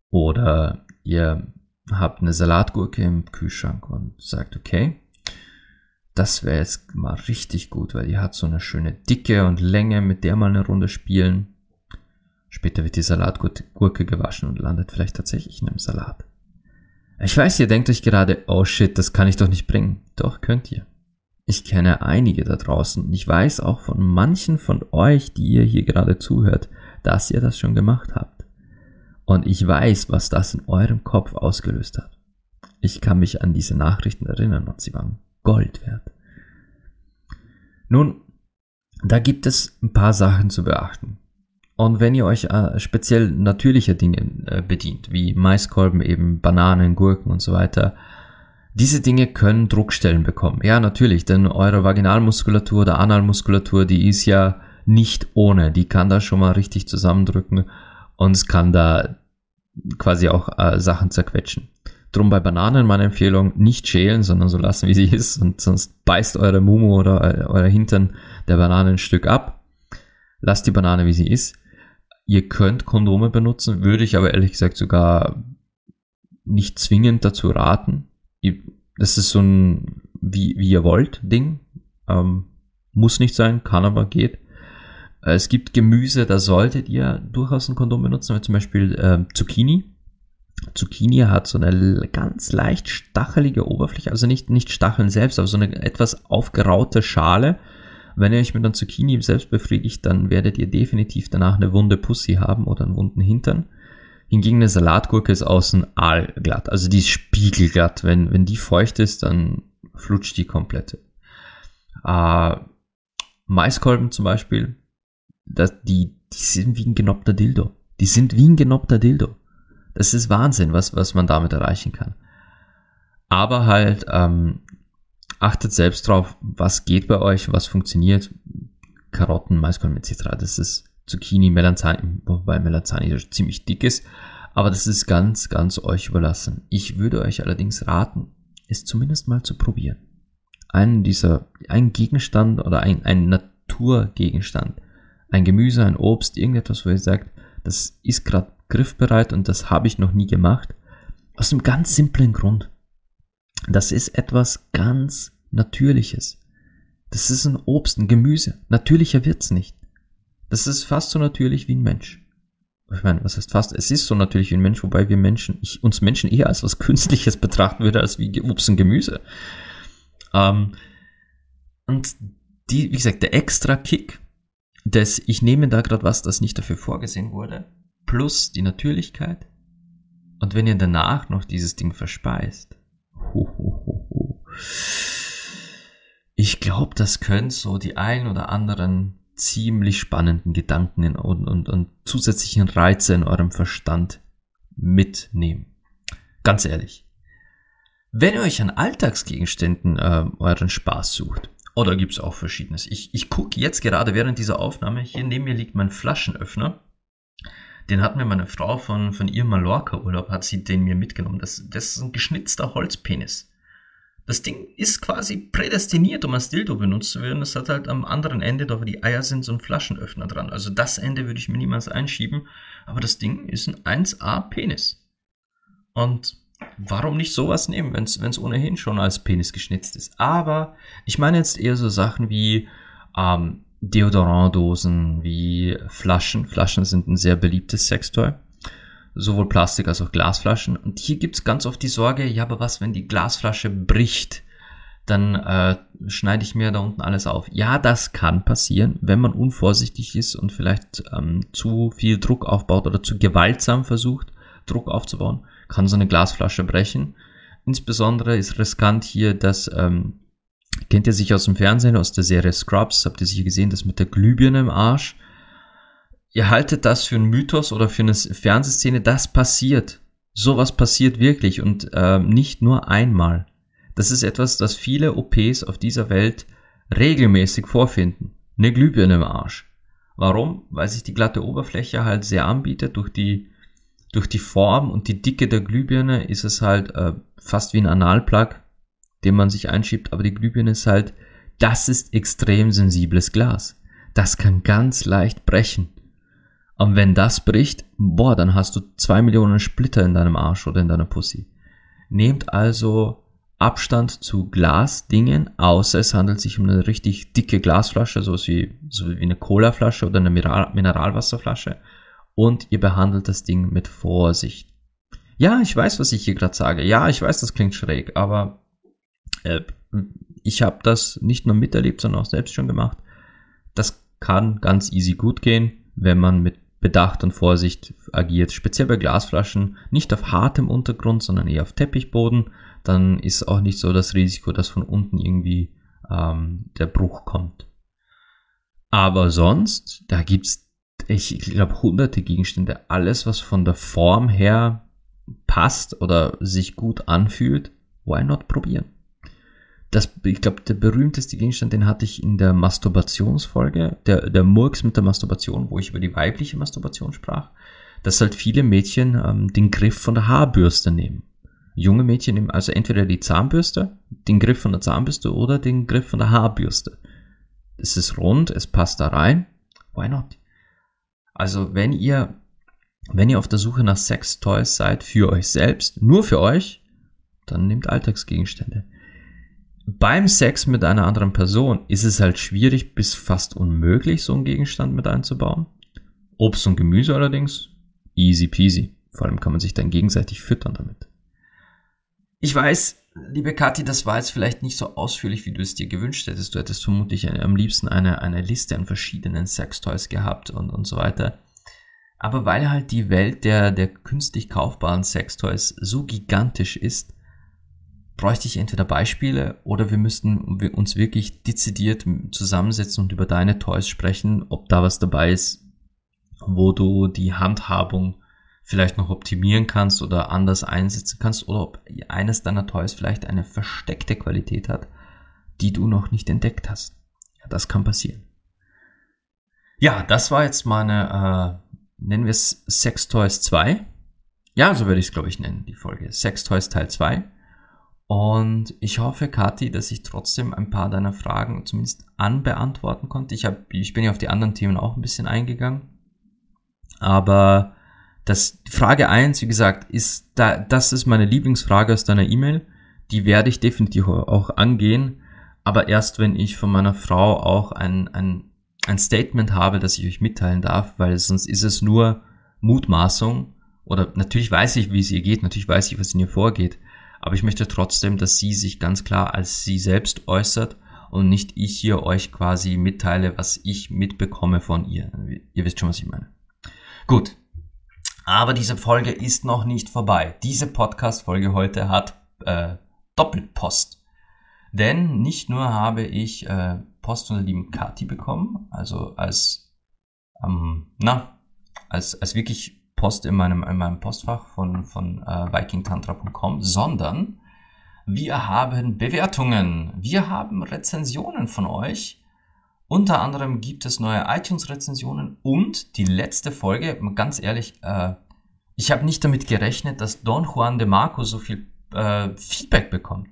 Oder ihr habt eine Salatgurke im Kühlschrank und sagt, okay, das wäre jetzt mal richtig gut, weil die hat so eine schöne Dicke und Länge, mit der mal eine Runde spielen. Später wird die Salatgurke gewaschen und landet vielleicht tatsächlich in einem Salat. Ich weiß, ihr denkt euch gerade, oh shit, das kann ich doch nicht bringen. Doch, könnt ihr. Ich kenne einige da draußen und ich weiß auch von manchen von euch, die ihr hier gerade zuhört, dass ihr das schon gemacht habt. Und ich weiß, was das in eurem Kopf ausgelöst hat. Ich kann mich an diese Nachrichten erinnern und sie waren Gold wert. Nun, da gibt es ein paar Sachen zu beachten. Und wenn ihr euch äh, speziell natürlicher Dinge äh, bedient, wie Maiskolben, eben Bananen, Gurken und so weiter, diese Dinge können Druckstellen bekommen. Ja, natürlich, denn eure Vaginalmuskulatur oder Analmuskulatur, die ist ja nicht ohne. Die kann da schon mal richtig zusammendrücken und es kann da quasi auch äh, Sachen zerquetschen. Drum bei Bananen meine Empfehlung, nicht schälen, sondern so lassen, wie sie ist. Und sonst beißt eure Mumu oder äh, euer Hintern der Banane ein Stück ab. Lasst die Banane, wie sie ist. Ihr könnt Kondome benutzen, würde ich aber ehrlich gesagt sogar nicht zwingend dazu raten. Das ist so ein wie, wie ihr wollt Ding. Ähm, muss nicht sein, kann aber geht. Es gibt Gemüse, da solltet ihr durchaus ein Kondom benutzen, wie zum Beispiel äh, Zucchini. Zucchini hat so eine ganz leicht stachelige Oberfläche, also nicht, nicht Stacheln selbst, aber so eine etwas aufgeraute Schale. Wenn ihr euch mit einer Zucchini selbst befriedigt, dann werdet ihr definitiv danach eine wunde Pussy haben oder einen wunden Hintern. Hingegen eine Salatgurke ist außen aalglatt, also die ist spiegelglatt. Wenn, wenn die feucht ist, dann flutscht die komplett. Äh, Maiskolben zum Beispiel, das, die, die sind wie ein genoppter Dildo. Die sind wie ein genoppter Dildo. Das ist Wahnsinn, was, was man damit erreichen kann. Aber halt, ähm, achtet selbst drauf, was geht bei euch, was funktioniert. Karotten, Maiskolben etc. Das ist Zucchini, Melanzani, wobei Melanzani ziemlich dick ist. Aber das ist ganz, ganz euch überlassen. Ich würde euch allerdings raten, es zumindest mal zu probieren. Einen dieser, ein Gegenstand oder ein, ein Naturgegenstand, ein Gemüse, ein Obst, irgendetwas, wo ihr sagt, das ist gerade griffbereit und das habe ich noch nie gemacht. Aus einem ganz simplen Grund. Das ist etwas ganz Natürliches. Das ist ein Obst, ein Gemüse. Natürlicher wird's nicht. Das ist fast so natürlich wie ein Mensch. Ich meine, was heißt fast? Es ist so natürlich wie ein Mensch, wobei wir Menschen, ich uns Menschen eher als was Künstliches betrachten würde, als wie Obst und Gemüse. Ähm, und die, wie gesagt, der extra Kick, des, ich nehme da gerade was, das nicht dafür vorgesehen wurde, plus die Natürlichkeit. Und wenn ihr danach noch dieses Ding verspeist, ho, ho, ho, ho. ich glaube, das können so die ein oder anderen ziemlich spannenden Gedanken und, und, und zusätzlichen Reize in eurem Verstand mitnehmen. Ganz ehrlich. Wenn ihr euch an Alltagsgegenständen äh, euren Spaß sucht, oder gibt es auch verschiedenes? Ich, ich gucke jetzt gerade während dieser Aufnahme, hier neben mir liegt mein Flaschenöffner. Den hat mir meine Frau von, von ihrem Mallorca-Urlaub, hat sie den mir mitgenommen. Das, das ist ein geschnitzter Holzpenis. Das Ding ist quasi prädestiniert, um als Dildo benutzt zu werden. Das hat halt am anderen Ende, da wo die Eier sind, so ein Flaschenöffner dran. Also das Ende würde ich mir niemals einschieben. Aber das Ding ist ein 1A-Penis. Und warum nicht sowas nehmen, wenn es ohnehin schon als Penis geschnitzt ist? Aber ich meine jetzt eher so Sachen wie ähm, Deodorantdosen, wie Flaschen. Flaschen sind ein sehr beliebtes Sextoy sowohl Plastik als auch Glasflaschen. Und hier gibt's ganz oft die Sorge, ja, aber was, wenn die Glasflasche bricht? Dann äh, schneide ich mir da unten alles auf. Ja, das kann passieren, wenn man unvorsichtig ist und vielleicht ähm, zu viel Druck aufbaut oder zu gewaltsam versucht, Druck aufzubauen, kann so eine Glasflasche brechen. Insbesondere ist riskant hier, dass ähm, kennt ihr sich aus dem Fernsehen, aus der Serie Scrubs, habt ihr sicher gesehen, das mit der Glühbirne im Arsch ihr haltet das für einen Mythos oder für eine Fernsehszene, das passiert. Sowas passiert wirklich und äh, nicht nur einmal. Das ist etwas, das viele OPs auf dieser Welt regelmäßig vorfinden. Eine Glühbirne im Arsch. Warum? Weil sich die glatte Oberfläche halt sehr anbietet. Durch die, durch die Form und die Dicke der Glühbirne ist es halt äh, fast wie ein Analplug, den man sich einschiebt. Aber die Glühbirne ist halt, das ist extrem sensibles Glas. Das kann ganz leicht brechen. Und wenn das bricht, boah, dann hast du zwei Millionen Splitter in deinem Arsch oder in deiner Pussy. Nehmt also Abstand zu Glasdingen, außer es handelt sich um eine richtig dicke Glasflasche, so wie, so wie eine Colaflasche oder eine Mineral Mineralwasserflasche. Und ihr behandelt das Ding mit Vorsicht. Ja, ich weiß, was ich hier gerade sage. Ja, ich weiß, das klingt schräg, aber äh, ich habe das nicht nur miterlebt, sondern auch selbst schon gemacht. Das kann ganz easy gut gehen, wenn man mit Bedacht und Vorsicht agiert, speziell bei Glasflaschen, nicht auf hartem Untergrund, sondern eher auf Teppichboden, dann ist auch nicht so das Risiko, dass von unten irgendwie ähm, der Bruch kommt. Aber sonst, da gibt's, ich glaube, hunderte Gegenstände, alles, was von der Form her passt oder sich gut anfühlt, why not probieren? Das, ich glaube, der berühmteste Gegenstand, den hatte ich in der Masturbationsfolge, der, der Murks mit der Masturbation, wo ich über die weibliche Masturbation sprach, dass halt viele Mädchen ähm, den Griff von der Haarbürste nehmen. Junge Mädchen nehmen also entweder die Zahnbürste, den Griff von der Zahnbürste oder den Griff von der Haarbürste. Es ist rund, es passt da rein. Why not? Also, wenn ihr, wenn ihr auf der Suche nach Sex-Toys seid für euch selbst, nur für euch, dann nehmt Alltagsgegenstände beim Sex mit einer anderen Person ist es halt schwierig bis fast unmöglich, so einen Gegenstand mit einzubauen. Obst und Gemüse allerdings, easy peasy. Vor allem kann man sich dann gegenseitig füttern damit. Ich weiß, liebe Kathi, das war jetzt vielleicht nicht so ausführlich, wie du es dir gewünscht hättest. Du hättest vermutlich am liebsten eine, eine Liste an verschiedenen Sextoys gehabt und, und so weiter. Aber weil halt die Welt der, der künstlich kaufbaren Sextoys so gigantisch ist, bräuchte ich entweder Beispiele oder wir müssten uns wirklich dezidiert zusammensetzen und über deine Toys sprechen, ob da was dabei ist, wo du die Handhabung vielleicht noch optimieren kannst oder anders einsetzen kannst oder ob eines deiner Toys vielleicht eine versteckte Qualität hat, die du noch nicht entdeckt hast. Ja, das kann passieren. Ja, das war jetzt meine, äh, nennen wir es Sex Toys 2. Ja, so würde ich es, glaube ich, nennen, die Folge. Sex Toys Teil 2. Und ich hoffe, Kathi, dass ich trotzdem ein paar deiner Fragen zumindest anbeantworten konnte. Ich, hab, ich bin ja auf die anderen Themen auch ein bisschen eingegangen. Aber das, Frage eins, wie gesagt, ist da, das ist meine Lieblingsfrage aus deiner E-Mail. Die werde ich definitiv auch angehen. Aber erst wenn ich von meiner Frau auch ein, ein, ein Statement habe, das ich euch mitteilen darf, weil sonst ist es nur Mutmaßung. Oder natürlich weiß ich, wie es ihr geht, natürlich weiß ich, was in ihr vorgeht. Aber ich möchte trotzdem, dass sie sich ganz klar als sie selbst äußert und nicht ich hier euch quasi mitteile, was ich mitbekomme von ihr. Ihr wisst schon, was ich meine. Gut. Aber diese Folge ist noch nicht vorbei. Diese Podcast-Folge heute hat äh, Doppelpost. Denn nicht nur habe ich äh, Post von der lieben Kati bekommen, also als, ähm, na, als, als wirklich Post in meinem, in meinem Postfach von, von äh, vikingtantra.com, sondern wir haben Bewertungen, wir haben Rezensionen von euch. Unter anderem gibt es neue iTunes-Rezensionen und die letzte Folge, ganz ehrlich, äh, ich habe nicht damit gerechnet, dass Don Juan de Marco so viel äh, Feedback bekommt.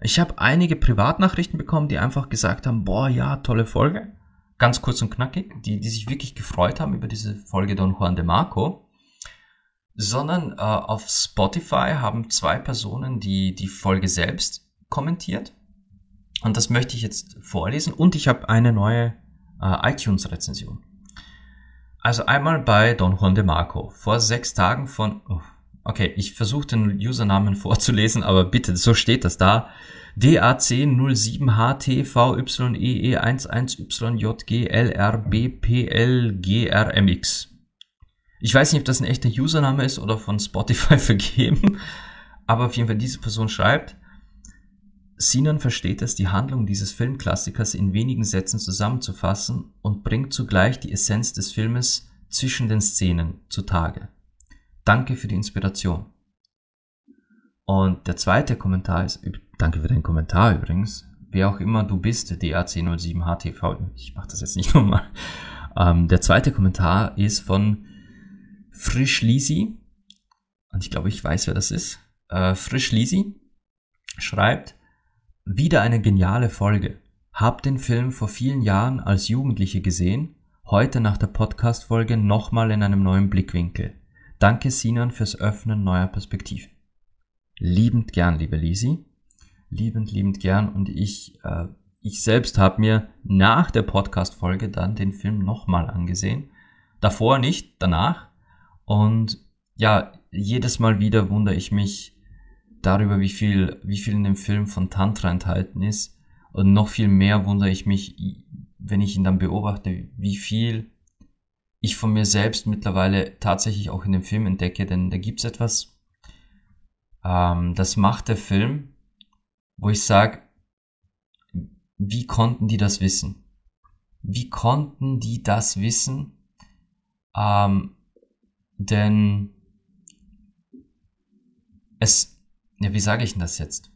Ich habe einige Privatnachrichten bekommen, die einfach gesagt haben, boah, ja, tolle Folge. Ganz kurz und knackig, die, die sich wirklich gefreut haben über diese Folge Don Juan de Marco sondern äh, auf Spotify haben zwei Personen die, die Folge selbst kommentiert. Und das möchte ich jetzt vorlesen. Und ich habe eine neue äh, iTunes-Rezension. Also einmal bei Don Juan de Marco. Vor sechs Tagen von... Oh, okay, ich versuche den Usernamen vorzulesen, aber bitte, so steht das da. DAC07HTV-YE11YJGLRBPLGRMX. Ich weiß nicht, ob das ein echter Username ist oder von Spotify vergeben, aber auf jeden Fall diese Person schreibt, Sinan versteht es, die Handlung dieses Filmklassikers in wenigen Sätzen zusammenzufassen und bringt zugleich die Essenz des Filmes zwischen den Szenen zutage. Danke für die Inspiration. Und der zweite Kommentar ist, danke für deinen Kommentar übrigens, wer auch immer du bist, DAC07HTV, ich mache das jetzt nicht nochmal. Ähm, der zweite Kommentar ist von Frisch Lisi, und ich glaube, ich weiß, wer das ist, äh, Frisch Lisi schreibt, wieder eine geniale Folge. Hab den Film vor vielen Jahren als Jugendliche gesehen, heute nach der Podcast-Folge nochmal in einem neuen Blickwinkel. Danke Sinan fürs Öffnen neuer Perspektiven. Liebend gern, liebe Lisi. Liebend, liebend gern. Und ich, äh, ich selbst habe mir nach der Podcast-Folge dann den Film nochmal angesehen. Davor nicht, danach. Und ja, jedes Mal wieder wundere ich mich darüber, wie viel, wie viel in dem Film von Tantra enthalten ist. Und noch viel mehr wundere ich mich, wenn ich ihn dann beobachte, wie viel ich von mir selbst mittlerweile tatsächlich auch in dem Film entdecke, denn da gibt es etwas, ähm, das macht der Film, wo ich sage, wie konnten die das wissen? Wie konnten die das wissen? Ähm, denn es, ja, wie sage ich denn das jetzt?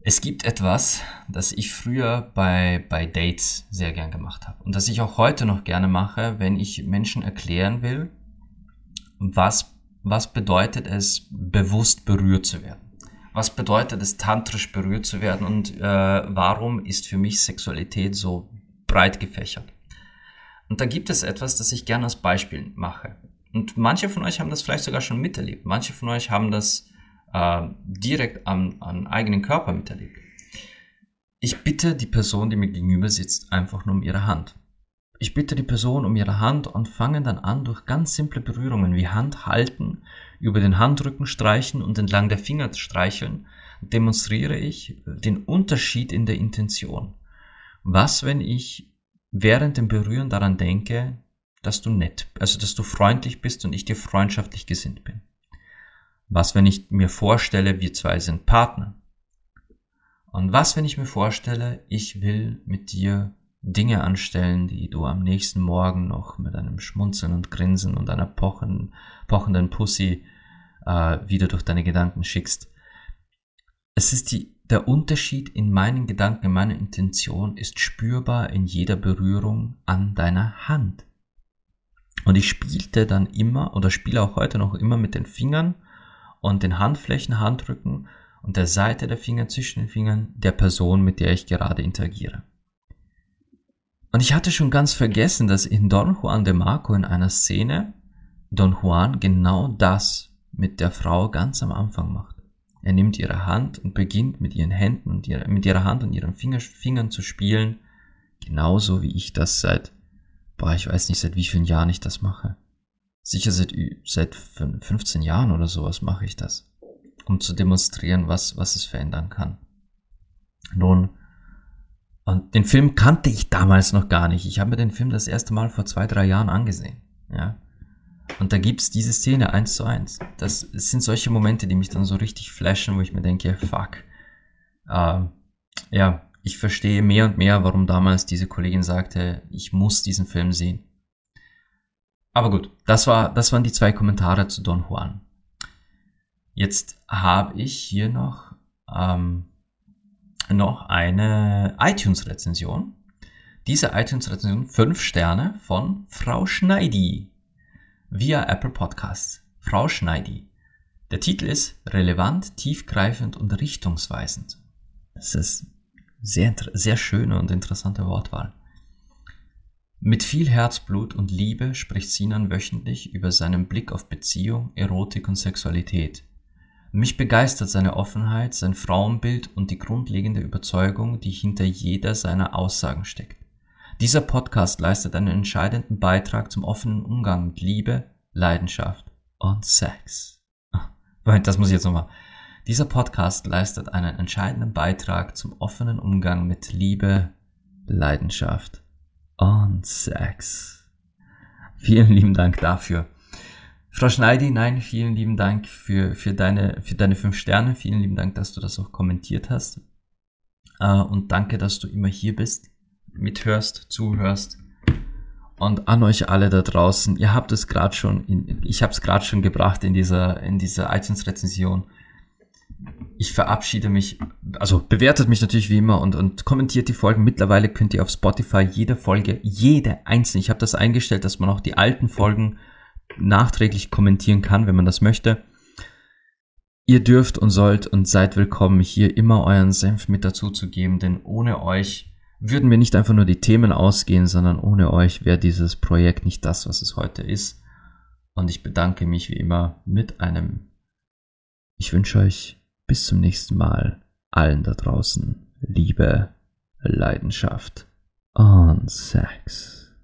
Es gibt etwas, das ich früher bei, bei Dates sehr gern gemacht habe und das ich auch heute noch gerne mache, wenn ich Menschen erklären will, was, was bedeutet es, bewusst berührt zu werden. Was bedeutet es, tantrisch berührt zu werden und äh, warum ist für mich Sexualität so breit gefächert? Und da gibt es etwas, das ich gerne als Beispiel mache. Und manche von euch haben das vielleicht sogar schon miterlebt. Manche von euch haben das äh, direkt am, am eigenen Körper miterlebt. Ich bitte die Person, die mir gegenüber sitzt, einfach nur um ihre Hand. Ich bitte die Person um ihre Hand und fange dann an, durch ganz simple Berührungen wie Hand halten, über den Handrücken streichen und entlang der Finger streicheln, demonstriere ich den Unterschied in der Intention. Was, wenn ich während dem Berühren daran denke, dass du nett, also dass du freundlich bist und ich dir freundschaftlich gesinnt bin? Was, wenn ich mir vorstelle, wir zwei sind Partner? Und was, wenn ich mir vorstelle, ich will mit dir Dinge anstellen, die du am nächsten Morgen noch mit einem Schmunzeln und Grinsen und einer pochen, pochenden Pussy äh, wieder durch deine Gedanken schickst. Es ist die, der Unterschied in meinen Gedanken, in meiner Intention ist spürbar in jeder Berührung an deiner Hand. Und ich spielte dann immer oder spiele auch heute noch immer mit den Fingern und den Handflächen, Handrücken und der Seite der Finger zwischen den Fingern der Person, mit der ich gerade interagiere. Und ich hatte schon ganz vergessen, dass in Don Juan de Marco in einer Szene Don Juan genau das mit der Frau ganz am Anfang macht. Er nimmt ihre Hand und beginnt mit ihren Händen und ihre, mit ihrer Hand und ihren Finger, Fingern zu spielen, genauso wie ich das seit, boah, ich weiß nicht, seit wie vielen Jahren ich das mache sicher seit, seit 15 Jahren oder sowas mache ich das, um zu demonstrieren, was, was es verändern kann. Nun, und den Film kannte ich damals noch gar nicht. Ich habe mir den Film das erste Mal vor zwei, drei Jahren angesehen. Ja. Und da gibt's diese Szene eins zu eins. Das, sind solche Momente, die mich dann so richtig flashen, wo ich mir denke, fuck. Äh, ja, ich verstehe mehr und mehr, warum damals diese Kollegin sagte, ich muss diesen Film sehen. Aber gut, das, war, das waren die zwei Kommentare zu Don Juan. Jetzt habe ich hier noch, ähm, noch eine iTunes-Rezension. Diese iTunes-Rezension 5 Sterne von Frau Schneidi via Apple Podcasts. Frau Schneidi. Der Titel ist relevant, tiefgreifend und richtungsweisend. Das ist sehr, sehr schöne und interessante Wortwahl. Mit viel Herzblut und Liebe spricht Sinan wöchentlich über seinen Blick auf Beziehung, Erotik und Sexualität. Mich begeistert seine Offenheit, sein Frauenbild und die grundlegende Überzeugung, die hinter jeder seiner Aussagen steckt. Dieser Podcast leistet einen entscheidenden Beitrag zum offenen Umgang mit Liebe, Leidenschaft und Sex. Das muss ich jetzt nochmal. Dieser Podcast leistet einen entscheidenden Beitrag zum offenen Umgang mit Liebe, Leidenschaft und Sex. Vielen lieben Dank dafür. Frau Schneidi, nein, vielen lieben Dank für, für, deine, für deine fünf Sterne. Vielen lieben Dank, dass du das auch kommentiert hast. Uh, und danke, dass du immer hier bist, mithörst, zuhörst. Und an euch alle da draußen, ihr habt es gerade schon, in, ich habe es gerade schon gebracht in dieser, in dieser iTunes-Rezension ich verabschiede mich, also bewertet mich natürlich wie immer und, und kommentiert die Folgen. Mittlerweile könnt ihr auf Spotify jede Folge, jede einzelne, ich habe das eingestellt, dass man auch die alten Folgen nachträglich kommentieren kann, wenn man das möchte. Ihr dürft und sollt und seid willkommen, hier immer euren Senf mit dazu zu geben, denn ohne euch würden wir nicht einfach nur die Themen ausgehen, sondern ohne euch wäre dieses Projekt nicht das, was es heute ist. Und ich bedanke mich wie immer mit einem, ich wünsche euch bis zum nächsten Mal. Allen da draußen Liebe, Leidenschaft und Sex.